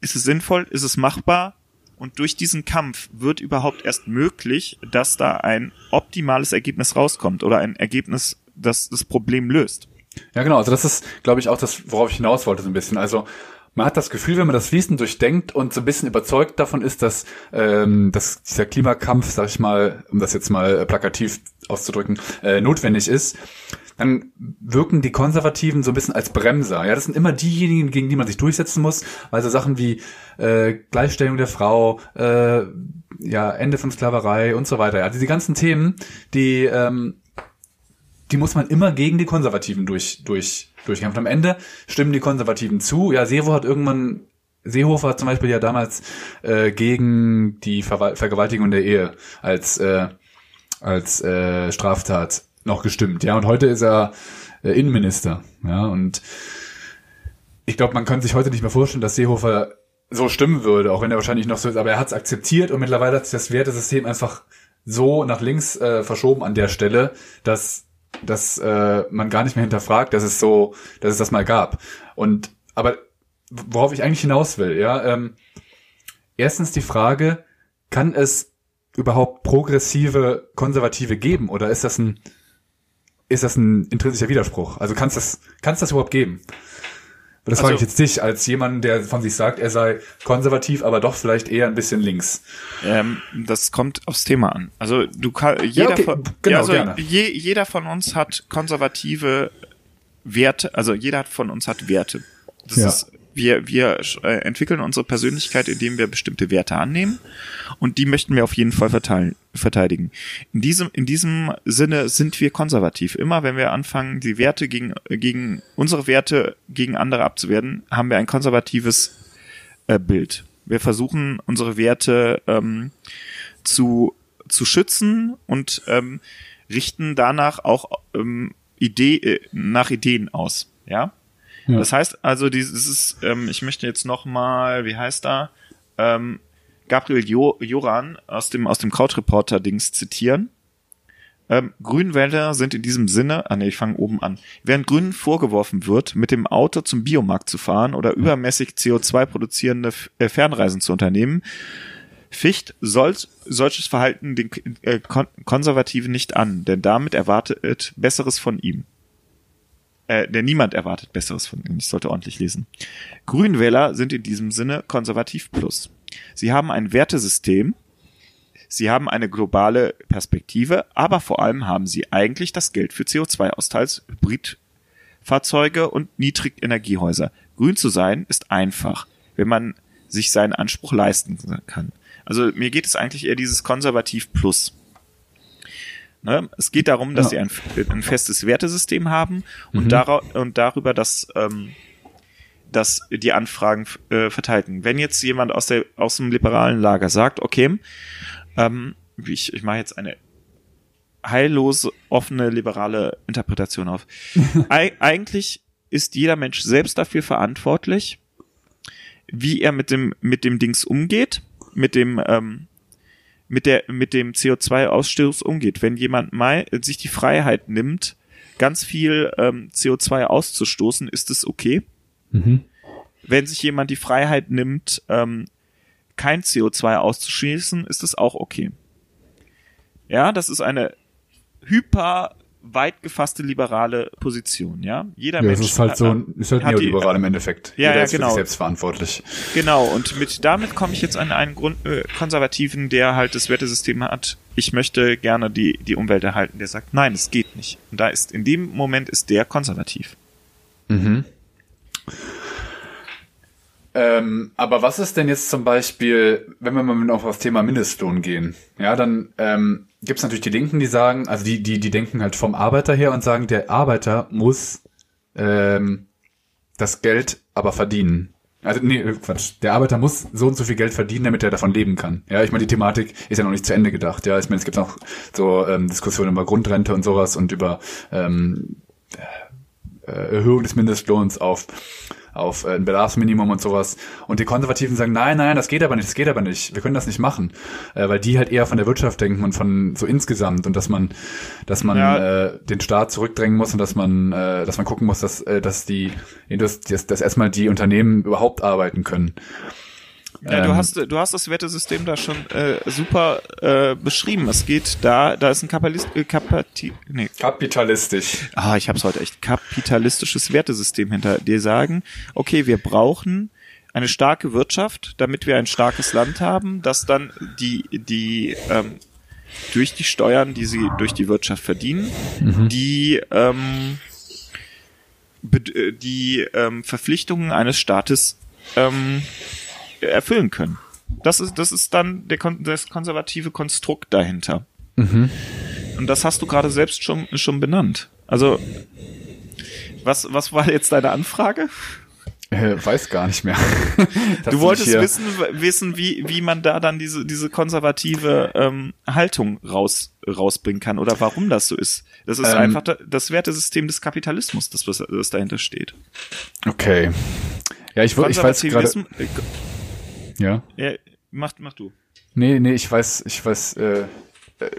ist es sinnvoll? Ist es machbar? Und durch diesen Kampf wird überhaupt erst möglich, dass da ein optimales Ergebnis rauskommt oder ein Ergebnis, das das Problem löst. Ja, genau. Also das ist, glaube ich, auch das, worauf ich hinaus wollte so ein bisschen. Also man hat das Gefühl, wenn man das fließend durchdenkt und so ein bisschen überzeugt davon ist, dass, ähm, dass dieser Klimakampf, sag ich mal, um das jetzt mal plakativ auszudrücken, äh, notwendig ist, dann wirken die Konservativen so ein bisschen als Bremser. Ja, das sind immer diejenigen, gegen die man sich durchsetzen muss, weil so Sachen wie äh, Gleichstellung der Frau, äh, ja, Ende von Sklaverei und so weiter. Ja, diese ganzen Themen, die ähm, die muss man immer gegen die Konservativen durch, durch, durchkämpfen. Am Ende stimmen die Konservativen zu. Ja, Seehofer hat irgendwann, Seehofer hat zum Beispiel ja damals äh, gegen die Ver Vergewaltigung der Ehe als, äh, als äh, Straftat noch gestimmt. Ja, und heute ist er äh, Innenminister. Ja, und ich glaube, man könnte sich heute nicht mehr vorstellen, dass Seehofer so stimmen würde, auch wenn er wahrscheinlich noch so ist, aber er hat es akzeptiert und mittlerweile hat sich das Wertesystem einfach so nach links äh, verschoben an der Stelle, dass dass äh, man gar nicht mehr hinterfragt, dass es so, dass es das mal gab. Und aber worauf ich eigentlich hinaus will, ja, ähm, erstens die Frage, kann es überhaupt progressive Konservative geben oder ist das ein ist das ein intrinsischer Widerspruch? Also kann es das kann es das überhaupt geben? Das also, frage ich jetzt dich als jemand, der von sich sagt, er sei konservativ, aber doch vielleicht eher ein bisschen links. Ähm, das kommt aufs Thema an. Also du kann, jeder, ja, okay. von, genau, ja, also. Je, jeder von uns hat konservative Werte, also jeder von uns hat Werte. Das ja. ist wir, wir äh, entwickeln unsere Persönlichkeit, indem wir bestimmte Werte annehmen und die möchten wir auf jeden Fall verteilen, verteidigen. In diesem, in diesem Sinne sind wir konservativ. Immer wenn wir anfangen, die Werte gegen, gegen unsere Werte gegen andere abzuwerten, haben wir ein konservatives äh, Bild. Wir versuchen unsere Werte ähm, zu, zu schützen und ähm, richten danach auch ähm, Idee, äh, nach Ideen aus. Ja, ja. Das heißt also, dieses, ähm, ich möchte jetzt noch mal, wie heißt da, ähm, Gabriel jo Joran aus dem aus dem Krautreporter Dings zitieren. Ähm, Grünwälder sind in diesem Sinne, ah nee, ich fange oben an. Während Grünen vorgeworfen wird, mit dem Auto zum Biomarkt zu fahren oder übermäßig CO2 produzierende äh, Fernreisen zu unternehmen, Ficht soll solches Verhalten den äh, Konservativen nicht an, denn damit erwartet Besseres von ihm äh, der niemand erwartet Besseres von ihnen. Ich sollte ordentlich lesen. Grünwähler sind in diesem Sinne konservativ plus. Sie haben ein Wertesystem, sie haben eine globale Perspektive, aber vor allem haben sie eigentlich das Geld für CO2-Austals, Hybridfahrzeuge und Niedrigenergiehäuser. Grün zu sein ist einfach, wenn man sich seinen Anspruch leisten kann. Also mir geht es eigentlich eher dieses konservativ plus. Ne? Es geht darum, dass ja. sie ein, ein, festes Wertesystem haben und, mhm. dar und darüber, dass, ähm, dass die Anfragen äh, verteilten. Wenn jetzt jemand aus, der, aus dem liberalen Lager sagt, okay, ähm, ich, ich mache jetzt eine heillos offene liberale Interpretation auf. Eig eigentlich ist jeder Mensch selbst dafür verantwortlich, wie er mit dem mit dem Dings umgeht, mit dem ähm, mit der mit dem CO2-Ausstoß umgeht. Wenn jemand mal sich die Freiheit nimmt, ganz viel ähm, CO2 auszustoßen, ist es okay. Mhm. Wenn sich jemand die Freiheit nimmt, ähm, kein CO2 auszuschießen, ist es auch okay. Ja, das ist eine hyper weit gefasste liberale Position, ja. Jeder ja, Mensch das ist halt so ein, ist halt neoliberal die, im Endeffekt. Ja, Jeder ja, ist genau. selbstverantwortlich. Genau. Und mit damit komme ich jetzt an einen Grund, äh, Konservativen, der halt das Wertesystem hat. Ich möchte gerne die die Umwelt erhalten. Der sagt, nein, es geht nicht. Und da ist in dem Moment ist der konservativ. Mhm. Ähm, aber was ist denn jetzt zum Beispiel, wenn wir mal auf das Thema Mindestlohn gehen? Ja, dann ähm, gibt es natürlich die Linken, die sagen, also die, die, die denken halt vom Arbeiter her und sagen, der Arbeiter muss ähm, das Geld aber verdienen. Also nee, Quatsch. Der Arbeiter muss so und so viel Geld verdienen, damit er davon leben kann. Ja, ich meine, die Thematik ist ja noch nicht zu Ende gedacht. Ja, ich meine, es gibt noch so ähm, Diskussionen über Grundrente und sowas und über ähm, äh, Erhöhung des Mindestlohns auf auf äh, ein Bedarfsminimum und sowas. Und die Konservativen sagen, nein, nein, das geht aber nicht, das geht aber nicht, wir können das nicht machen, äh, weil die halt eher von der Wirtschaft denken und von so insgesamt und dass man, dass man ja. äh, den Staat zurückdrängen muss und dass man, äh, dass man gucken muss, dass, äh, dass die, dass, dass erstmal die Unternehmen überhaupt arbeiten können. Ja, du ähm, hast du hast das Wertesystem da schon äh, super äh, beschrieben. Es geht da, da ist ein Kapitalist, äh, Kapati, nee. kapitalistisch. Ah, ich hab's heute echt kapitalistisches Wertesystem hinter dir sagen. Okay, wir brauchen eine starke Wirtschaft, damit wir ein starkes Land haben, das dann die die ähm, durch die Steuern, die sie durch die Wirtschaft verdienen, mhm. die ähm, äh, die ähm, Verpflichtungen eines Staates ähm, erfüllen können. Das ist, das ist dann der, das konservative Konstrukt dahinter. Mhm. Und das hast du gerade selbst schon, schon benannt. Also, was, was war jetzt deine Anfrage? Äh, weiß gar nicht mehr. du wolltest wissen, wissen, wie, wie man da dann diese, diese konservative ähm, Haltung raus, rausbringen kann oder warum das so ist. Das ist ähm, einfach das Wertesystem des Kapitalismus, das, was das dahinter steht. Okay. Ja, ich, ich weiß gerade. Ja. Ja, mach, mach du. Nee, nee, ich weiß, ich weiß, äh, äh,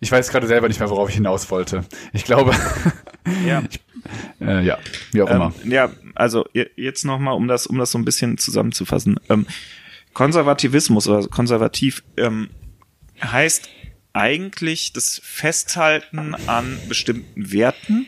ich weiß gerade selber nicht mehr, worauf ich hinaus wollte. Ich glaube, Ja. ich, äh, ja, wie auch immer. Ähm, ja, also je- jetzt nochmal, um das, um das so ein bisschen zusammenzufassen. Ähm, Konservativismus oder konservativ ähm, heißt eigentlich das Festhalten an bestimmten Werten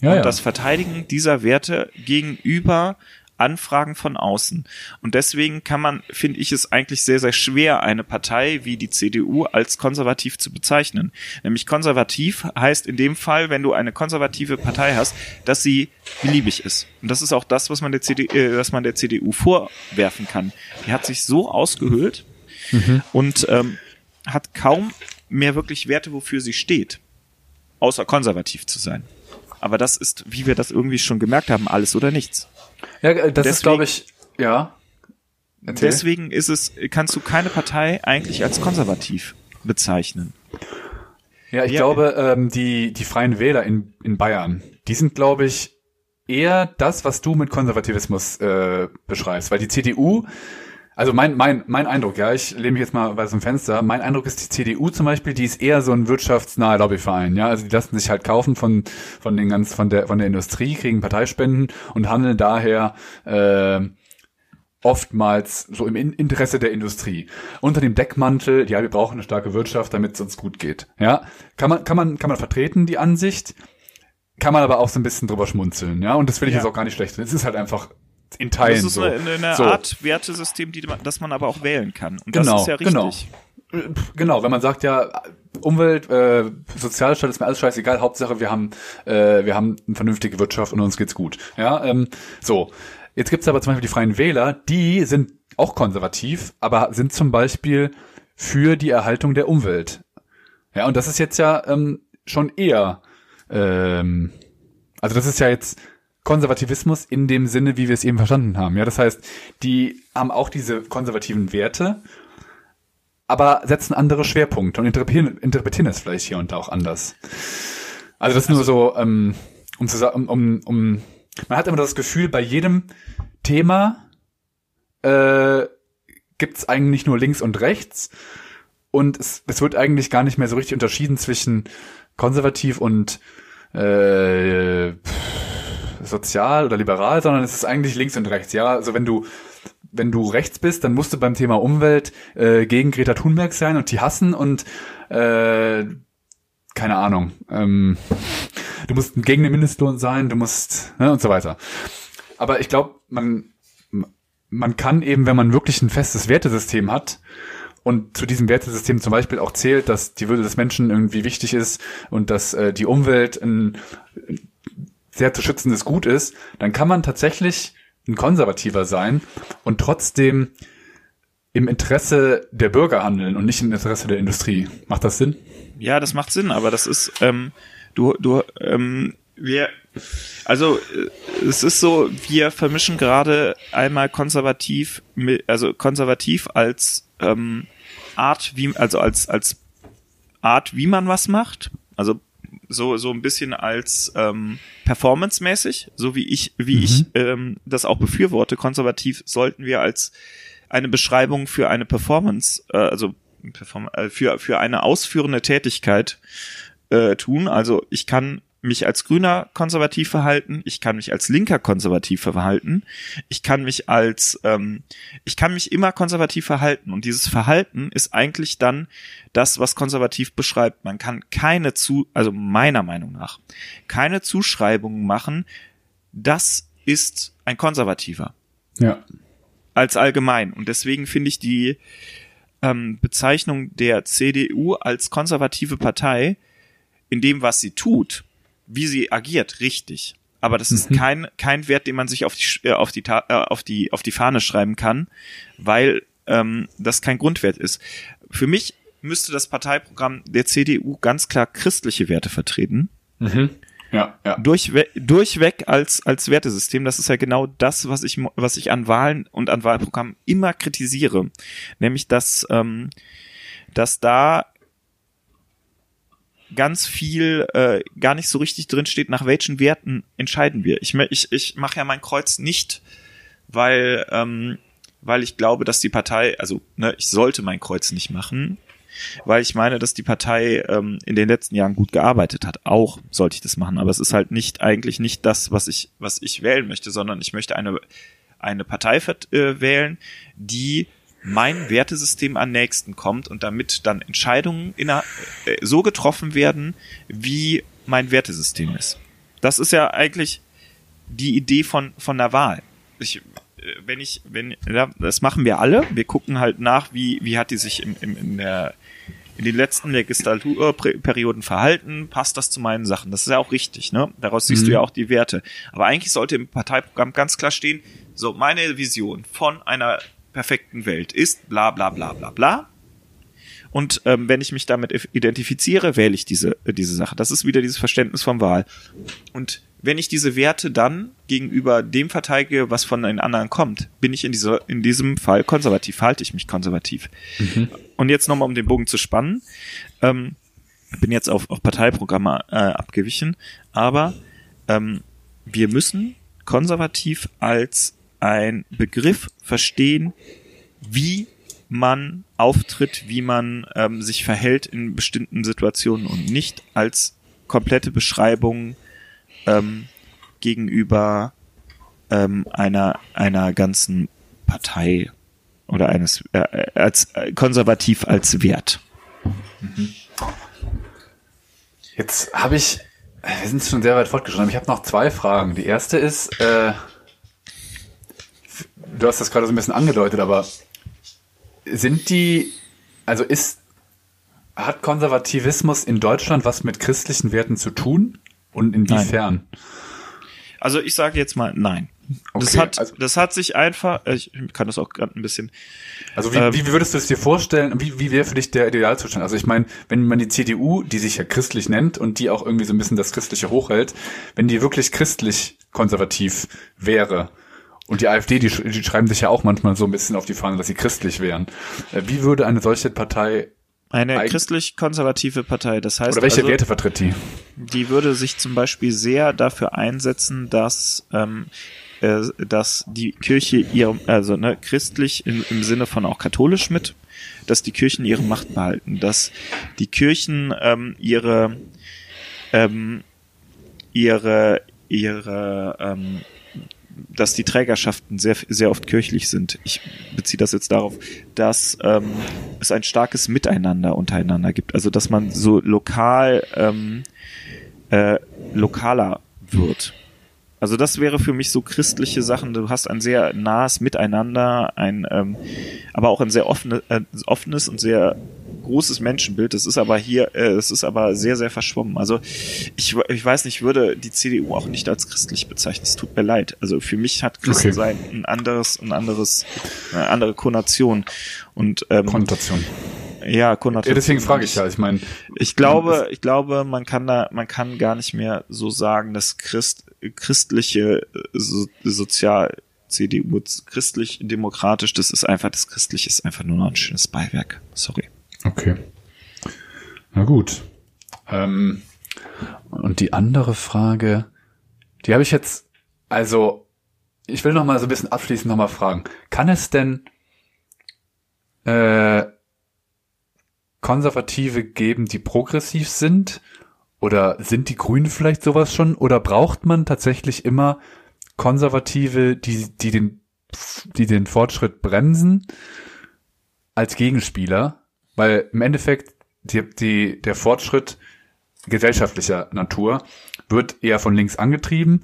Ja, und ja. das Verteidigen dieser Werte gegenüber Anfragen von außen. Und deswegen kann man, finde ich es eigentlich sehr, sehr schwer, eine Partei wie die CDU als konservativ zu bezeichnen. Nämlich konservativ heißt in dem Fall, wenn du eine konservative Partei hast, dass sie beliebig ist. Und das ist auch das, was man der CDU, äh, was man der CDU vorwerfen kann. Die hat sich so ausgehöhlt und ähm, hat kaum mehr wirklich Werte, wofür sie steht, außer konservativ zu sein. Aber das ist, wie wir das irgendwie schon gemerkt haben, alles oder nichts. Ja, äh, das ist, deswegen- glaube ich, ja. Erzähl. Deswegen ist es, kannst du keine Partei eigentlich als konservativ bezeichnen. Ja, ich Ja. glaube, ähm, die, die Freien Wähler in, in Bayern, die sind, glaube ich, eher das, was du mit Konservativismus äh, beschreibst. Weil die CDU, also mein, mein, mein Eindruck, ja, ich lehne mich jetzt mal bei so einem Fenster, mein Eindruck ist, die CDU zum Beispiel, die ist eher so ein wirtschaftsnaher Lobbyverein, ja. Also die lassen sich halt kaufen von, von den ganz, von der, von der Industrie, kriegen Parteispenden und handeln daher äh, oftmals so im In- Interesse der Industrie. Unter dem Deckmantel, ja, wir brauchen eine starke Wirtschaft, damit es uns gut geht. Ja, kann man, kann man, kann man vertreten, die Ansicht, kann man aber auch so ein bisschen drüber schmunzeln, ja, und das will ich Ja. jetzt auch gar nicht schlecht. Es ist halt einfach in Teilen Das ist so. eine, eine so. Art Wertesystem, die das man aber auch wählen kann. Und Genau, das ist ja richtig. genau. Genau, wenn man sagt, ja, Umwelt, äh, Sozialstaat ist mir alles scheißegal, Hauptsache wir haben, äh, wir haben eine vernünftige Wirtschaft und uns geht's gut. Ja, ähm, so. Jetzt gibt's aber zum Beispiel die Freien Wähler, die sind auch konservativ, aber sind zum Beispiel für die Erhaltung der Umwelt. Ja, und das ist jetzt ja ähm, schon eher, ähm, also das ist ja jetzt Konservativismus in dem Sinne, wie wir es eben verstanden haben. Ja, das heißt, die haben auch diese konservativen Werte, aber setzen andere Schwerpunkte und interpretieren, interpretieren es vielleicht hier und da auch anders. Also das ist nur so, ähm, um zu sagen, um, um, man hat immer das Gefühl, bei jedem Thema äh, gibt es eigentlich nur links und rechts und es, es wird eigentlich gar nicht mehr so richtig unterschieden zwischen konservativ und äh, sozial oder liberal, sondern es ist eigentlich links und rechts. Ja, also wenn du wenn du rechts bist, dann musst du beim Thema Umwelt äh, gegen Greta Thunberg sein und die hassen und äh, keine Ahnung. Ähm, du musst gegen den Mindestlohn sein, du musst ne, und so weiter. Aber ich glaube, man man kann eben, wenn man wirklich ein festes Wertesystem hat und zu diesem Wertesystem zum Beispiel auch zählt, dass die Würde des Menschen irgendwie wichtig ist und dass äh, die Umwelt ein sehr zu schützendes Gut ist, dann kann man tatsächlich ein Konservativer sein und trotzdem im Interesse der Bürger handeln und nicht im Interesse der Industrie. Macht das Sinn? Ja, das macht Sinn, aber das ist, ähm, du, du, ähm, wir, also äh, es ist so, wir vermischen gerade einmal konservativ, also konservativ als ähm, Art, wie, also als als Art, wie man was macht, also so so ein bisschen als ähm, performancemäßig, so wie ich wie Mhm. ich ähm, das auch befürworte. Konservativ sollten wir als eine Beschreibung für eine Performance, äh, also äh, für für eine ausführende Tätigkeit äh, tun. Also ich kann mich als Grüner konservativ verhalten, ich kann mich als Linker konservativ verhalten, ich kann mich als, ähm, ich kann mich immer konservativ verhalten und dieses Verhalten ist eigentlich dann das, was konservativ beschreibt. Man kann keine zu, also meiner Meinung nach, keine Zuschreibungen machen, das ist ein Konservativer Ja. als allgemein. Und deswegen finde ich die ähm, Bezeichnung der CDU als konservative Partei in dem, was sie tut, wie sie agiert, richtig. Aber das ist kein, kein Wert, den man sich auf die, äh, auf die, äh, auf die, auf die Fahne schreiben kann, weil ähm, das kein Grundwert ist. Für mich müsste das Parteiprogramm der CDU ganz klar christliche Werte vertreten Mhm. Ja, ja. durchwe durchweg als als Wertesystem. Das ist ja genau das, was ich was ich an Wahlen und an Wahlprogrammen immer kritisiere, nämlich dass ähm, dass da ganz viel äh, gar nicht so richtig drin steht, nach welchen Werten entscheiden wir. Ich ich ich mache ja mein Kreuz nicht, weil ähm, weil ich glaube, dass die Partei, also ne, ich sollte mein Kreuz nicht machen, weil ich meine, dass die Partei ähm, in den letzten Jahren gut gearbeitet hat. Auch sollte ich das machen, aber es ist halt nicht eigentlich nicht das, was ich was ich wählen möchte, sondern ich möchte eine eine Partei äh, wählen, die mein Wertesystem am nächsten kommt und damit dann Entscheidungen in einer, äh, so getroffen werden, wie mein Wertesystem ist. Das ist ja eigentlich die Idee von von der Wahl. Ich, äh, wenn ich, wenn, ja, das machen wir alle. Wir gucken halt nach, wie, wie hat die sich im, im, in der, in den letzten Legislaturperioden verhalten, passt das zu meinen Sachen. Das ist ja auch richtig, ne? Daraus siehst mhm. du ja auch die Werte. Aber eigentlich sollte im Parteiprogramm ganz klar stehen, so, meine Vision von einer perfekten Welt ist bla bla bla bla bla. Und ähm, wenn ich mich damit identifiziere, wähle ich diese, äh, diese Sache. Das ist wieder dieses Verständnis von Wahl. Und wenn ich diese Werte dann gegenüber dem verteidige, was von den anderen kommt, bin ich in, dieser, in diesem Fall konservativ, halte ich mich konservativ. Mhm. Und jetzt nochmal, um den Bogen zu spannen, ähm, bin jetzt auf, auf Parteiprogramme äh, abgewichen, aber ähm, wir müssen konservativ als ein Begriff verstehen, wie man auftritt, wie man ähm, sich verhält in bestimmten Situationen und nicht als komplette Beschreibung ähm, gegenüber ähm, einer einer ganzen Partei oder eines äh, als äh, konservativ als Wert. Mhm. Jetzt habe ich, wir sind schon sehr weit fortgeschritten, ich habe noch zwei Fragen. Die erste ist, äh, du hast das gerade so ein bisschen angedeutet, aber sind die, also ist, hat Konservativismus in Deutschland was mit christlichen Werten zu tun? Und inwiefern? Nein. Also ich sage jetzt mal nein. Okay, das hat, also, das hat sich einfach, ich kann das auch gerade ein bisschen. Also wie, ähm, wie würdest du es dir vorstellen? Wie, wie wäre für dich der Idealzustand? Also ich meine, wenn man die CDU, die sich ja christlich nennt und die auch irgendwie so ein bisschen das Christliche hochhält, wenn die wirklich christlich konservativ wäre, und die AfD, die, die schreiben sich ja auch manchmal so ein bisschen auf die Fahne, dass sie christlich wären. Äh, wie würde eine solche Partei eine christlich-konservative Partei, das heißt. Oder welche also, Werte vertritt die? Die würde sich zum Beispiel sehr dafür einsetzen, dass, ähm, äh, dass die Kirche ihrem, also ne, christlich im, im Sinne von auch katholisch mit, dass die Kirchen ihre Macht behalten, dass die Kirchen ähm, ihre ähm, ihre ihre ähm, dass die Trägerschaften sehr, sehr oft kirchlich sind. Ich beziehe das jetzt darauf, dass ähm, es ein starkes Miteinander untereinander gibt. Also dass man so lokal ähm, äh, lokaler wird. Also das wäre für mich so christliche Sachen. Du hast ein sehr nahes Miteinander, ein ähm, aber auch ein sehr offene, äh, offenes und sehr großes Menschenbild. Das ist aber hier, äh, es ist aber sehr, sehr verschwommen. Also ich, ich weiß nicht, ich würde die CDU auch nicht als christlich bezeichnen. Es tut mir leid. Also für mich hat Christensein okay. ein anderes, ein anderes, eine andere Konnotation. Und ähm, Konnotation. Ja, Konnotation. Ja, deswegen frage ich ja. Ich meine, ich glaube, ich glaube, man kann da, man kann gar nicht mehr so sagen, dass Christ, christliche äh, so, Sozial CDU christlich demokratisch, das ist einfach, das Christliche ist einfach nur noch ein schönes Beiwerk. Sorry. Okay. Na gut. Ähm, und die andere Frage, die habe ich jetzt, also ich will noch mal so ein bisschen abschließend noch mal fragen. Kann es denn äh, Konservative geben, die progressiv sind? Oder sind die Grünen vielleicht sowas schon? Oder braucht man tatsächlich immer Konservative, die, die den, die den Fortschritt bremsen als Gegenspieler? Weil im Endeffekt die, die, der Fortschritt gesellschaftlicher Natur wird eher von links angetrieben.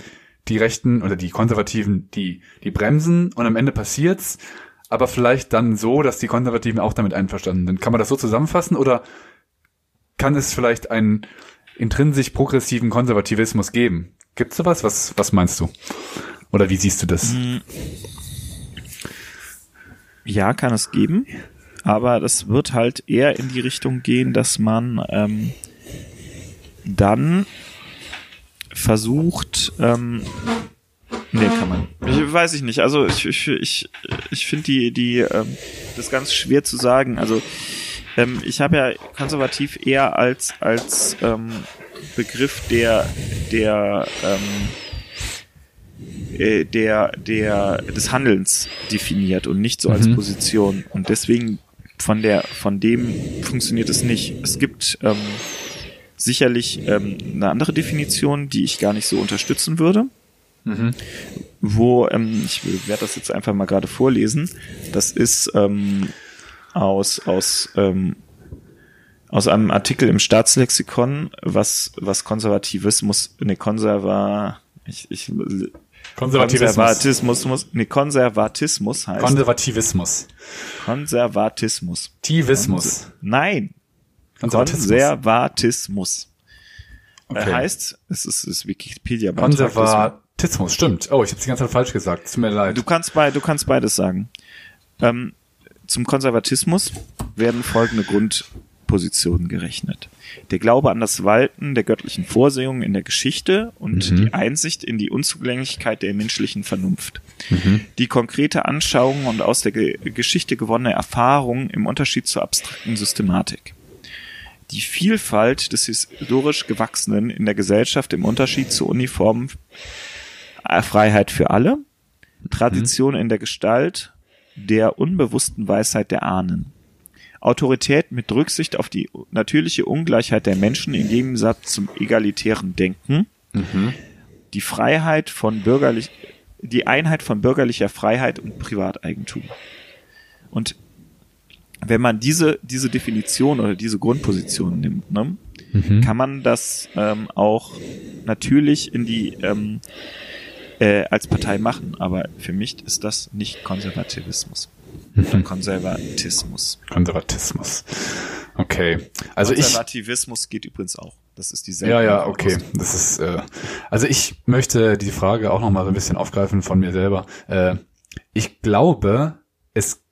Die Rechten oder die Konservativen, die, die bremsen und am Ende passiert's, aber vielleicht dann so, dass die Konservativen auch damit einverstanden sind. Kann man das so zusammenfassen oder kann es vielleicht einen intrinsisch progressiven Konservativismus geben? Gibt's sowas? Was, was meinst du? Oder wie siehst du das? Ja, kann es geben aber das wird halt eher in die Richtung gehen, dass man ähm, dann versucht, ähm, nee, kann man. Ich weiß ich nicht. Also ich ich ich, ich finde die die ähm, das ganz schwer zu sagen. Also ähm, ich habe ja konservativ eher als als ähm, Begriff der der ähm, äh, der der des Handelns definiert und nicht so als mhm. Position und deswegen von der, von dem funktioniert es nicht. Es gibt ähm, sicherlich ähm, eine andere Definition, die ich gar nicht so unterstützen würde. Mhm. Wo, ähm, ich werde das jetzt einfach mal gerade vorlesen. Das ist ähm, aus, aus, ähm, aus einem Artikel im Staatslexikon, was, was Konservativismus, ne, Konserva, ich, ich, Konservativismus. Konservatismus, muss, nee, Konservatismus heißt. Konservativismus. Konservatismus. Tivismus. Nein. Konservatismus. Konservatismus. Okay. Heißt, es ist, ist Wikipedia. Konservatismus, stimmt. Oh, ich habe die ganze Zeit falsch gesagt. Tut mir leid. Du kannst bei, du kannst beides sagen. Ähm, zum Konservatismus werden folgende Grundpositionen gerechnet. Der Glaube an das Walten der göttlichen Vorsehung in der Geschichte und Mhm. die Einsicht in die Unzugänglichkeit der menschlichen Vernunft. Mhm. Die konkrete Anschauung und aus der Ge Geschichte gewonnene Erfahrung im Unterschied zur abstrakten Systematik. Die Vielfalt des historisch Gewachsenen in der Gesellschaft im Unterschied zur uniformen äh, Freiheit für alle. Tradition in der Gestalt der unbewussten Weisheit der Ahnen. Autorität mit Rücksicht auf die natürliche Ungleichheit der Menschen im Gegensatz zum egalitären Denken. Mhm. Die Freiheit von bürgerlich, die Einheit von bürgerlicher Freiheit und Privateigentum. Und wenn man diese, diese Definition oder diese Grundposition nimmt, ne, Mhm. kann man das ähm, auch natürlich in die ähm, äh, als Partei machen, aber für mich ist das nicht Konservativismus. Mhm. Oder Konservatismus. Konservatismus. Okay. Also ich. Konservativismus geht übrigens auch. Das ist dieselbe. Ja, ja, okay. Das ist. Äh, also ich möchte die Frage auch noch mal so ein bisschen aufgreifen von mir selber. Äh, ich glaube, es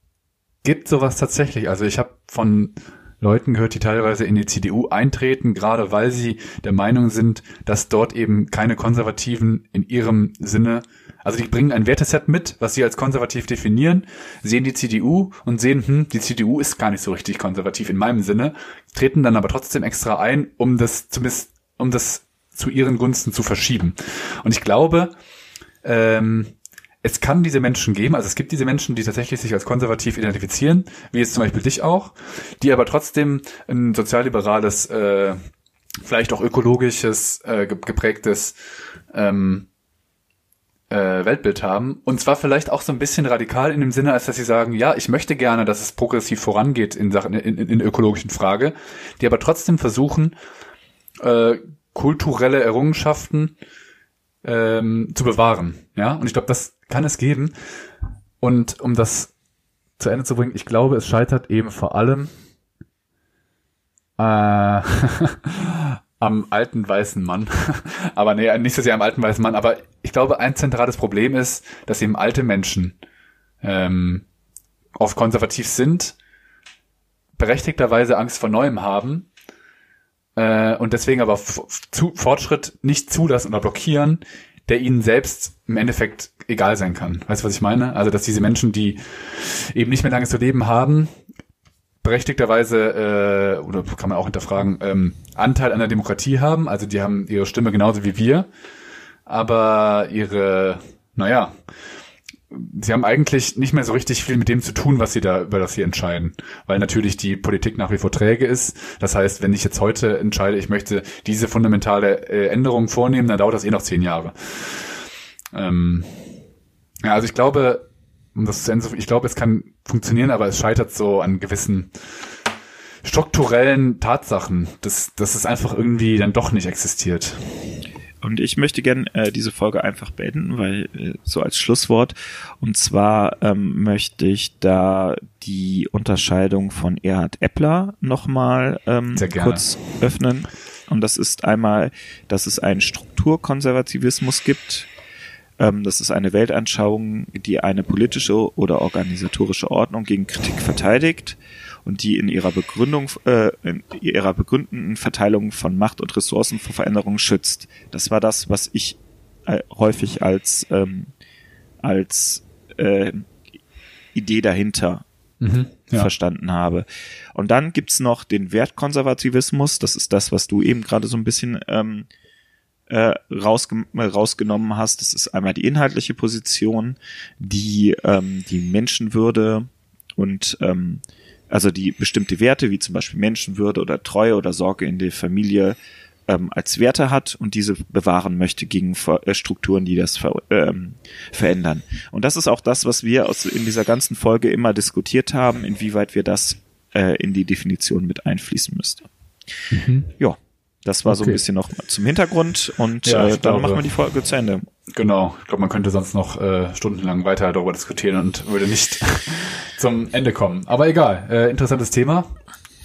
gibt sowas tatsächlich. Also ich habe von Leuten gehört, die teilweise in die CDU eintreten, gerade weil sie der Meinung sind, dass dort eben keine Konservativen in ihrem Sinne, also die bringen ein Werteset mit, was sie als konservativ definieren, sehen die CDU und sehen, hm, die CDU ist gar nicht so richtig konservativ in meinem Sinne, treten dann aber trotzdem extra ein, um das zumindest, um das zu ihren Gunsten zu verschieben. Und ich glaube, ähm, es kann diese Menschen geben, also es gibt diese Menschen, die tatsächlich sich als konservativ identifizieren, wie jetzt zum Beispiel dich auch, die aber trotzdem ein sozialliberales, äh, vielleicht auch ökologisches, äh, ge- geprägtes ähm, äh, Weltbild haben. Und zwar vielleicht auch so ein bisschen radikal in dem Sinne, als dass sie sagen, ja, ich möchte gerne, dass es progressiv vorangeht in Sachen, in, in, in ökologischen Frage, die aber trotzdem versuchen, äh, kulturelle Errungenschaften ähm, zu bewahren. Ja, und ich glaube, das kann es geben. Und um das zu Ende zu bringen, ich glaube, es scheitert eben vor allem äh, am alten weißen Mann. aber nee, nicht so sehr am alten weißen Mann, aber ich glaube, ein zentrales Problem ist, dass eben alte Menschen ähm, oft konservativ sind, berechtigterweise Angst vor Neuem haben äh, und deswegen aber zu, Fortschritt nicht zulassen oder blockieren, der ihnen selbst im Endeffekt egal sein kann. Weißt du, was ich meine? Also, dass diese Menschen, die eben nicht mehr lange zu leben haben, berechtigterweise, äh, oder kann man auch hinterfragen, ähm, Anteil an der Demokratie haben. Also, die haben ihre Stimme genauso wie wir, aber ihre, naja, sie haben eigentlich nicht mehr so richtig viel mit dem zu tun, was sie da, über das sie entscheiden. Weil natürlich die Politik nach wie vor träge ist. Das heißt, wenn ich jetzt heute entscheide, ich möchte diese fundamentale äh, Änderung vornehmen, dann dauert das eh noch zehn Jahre. Ähm, ja, also ich glaube, um das zu Ende, ich glaube, es kann funktionieren, aber es scheitert so an gewissen strukturellen Tatsachen, dass, dass es einfach irgendwie dann doch nicht existiert. Und ich möchte gern äh, diese Folge einfach beenden, weil äh, so als Schlusswort. Und zwar ähm, möchte ich da die Unterscheidung von Erhard Eppler nochmal ähm, kurz öffnen. Und das ist einmal, dass es einen Strukturkonservativismus gibt. Ähm, das ist eine Weltanschauung, die eine politische oder organisatorische Ordnung gegen Kritik verteidigt und die in ihrer Begründung, äh, in ihrer begründeten Verteilung von Macht und Ressourcen vor Veränderungen schützt. Das war das, was ich äh, häufig als ähm, als äh, Idee dahinter Mhm, ja. verstanden habe. Und dann gibt's noch den Wertkonservativismus. Das ist das, was du eben gerade so ein bisschen ähm, äh, rausge rausgenommen hast. Das ist einmal die inhaltliche Position, die ähm, die Menschenwürde und ähm, also die bestimmte Werte wie zum Beispiel Menschenwürde oder Treue oder Sorge in der Familie ähm, als Werte hat und diese bewahren möchte gegen Ver äh, Strukturen, die das ver ähm, verändern. Und das ist auch das, was wir aus, in dieser ganzen Folge immer diskutiert haben, inwieweit wir das äh, in die Definition mit einfließen müsste. Mhm. Ja, das war okay. so ein bisschen noch zum Hintergrund und ja, äh, dann glaube, machen wir die Folge zu Ende. Genau, ich glaube, man könnte sonst noch äh, stundenlang weiter darüber diskutieren und würde nicht zum Ende kommen. Aber egal, äh, interessantes Thema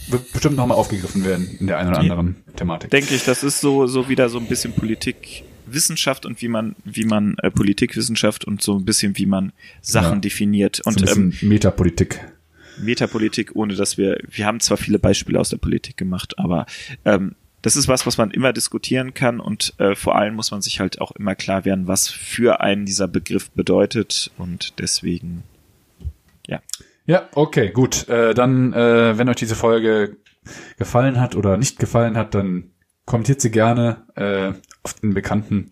wird bestimmt nochmal aufgegriffen werden in der einen oder anderen Thematik. Denke ich, das ist so, so wieder so ein bisschen Politik, Wissenschaft und wie man, wie man äh, Politikwissenschaft und so ein bisschen wie man Sachen ja. definiert. Und so ähm, Metapolitik. Metapolitik, ohne dass wir, wir haben zwar viele Beispiele aus der Politik gemacht, aber ähm, das ist was, was man immer diskutieren kann und äh, vor allem muss man sich halt auch immer klar werden, was für einen dieser Begriff bedeutet und deswegen, ja. Ja, okay, gut. Äh, dann, äh, wenn euch diese Folge gefallen hat oder nicht gefallen hat, dann kommentiert sie gerne äh, auf den bekannten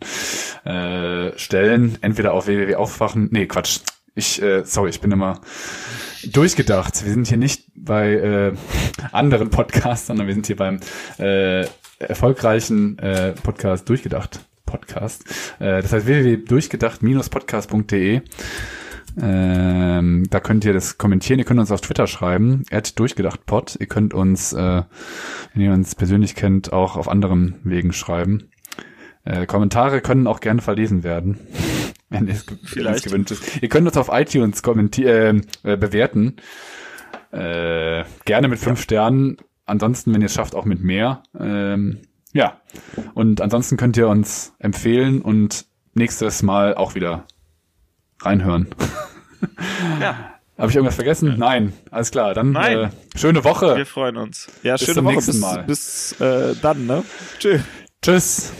äh, Stellen, entweder auf www.aufwachen, nee, Quatsch. Ich, äh, sorry, ich bin immer durchgedacht. Wir sind hier nicht bei äh, anderen Podcasts, sondern wir sind hier beim äh, erfolgreichen äh, Podcast durchgedacht. Podcast. Äh, das heißt www.durchgedacht-podcast.de ähm, da könnt ihr das kommentieren. Ihr könnt uns auf Twitter schreiben, durchgedachtpod. Ihr könnt uns, äh, wenn ihr uns persönlich kennt, auch auf anderen Wegen schreiben. Äh, Kommentare können auch gerne verlesen werden, wenn es, Vielleicht. gewünscht ist. Ihr könnt uns auf iTunes kommentieren, äh, bewerten. Äh, gerne mit fünf. Sternen. Ansonsten, wenn ihr es schafft, auch mit mehr. Ähm, ja. Und ansonsten könnt ihr uns empfehlen und nächstes Mal auch wieder reinhören. Ja. Habe ich irgendwas vergessen? Nein. Alles klar. Dann Nein. Äh, schöne Woche. Wir freuen uns. Ja, bis schöne Woche. Bis, Mal. bis äh, dann, ne? Tschüss. Tschüss.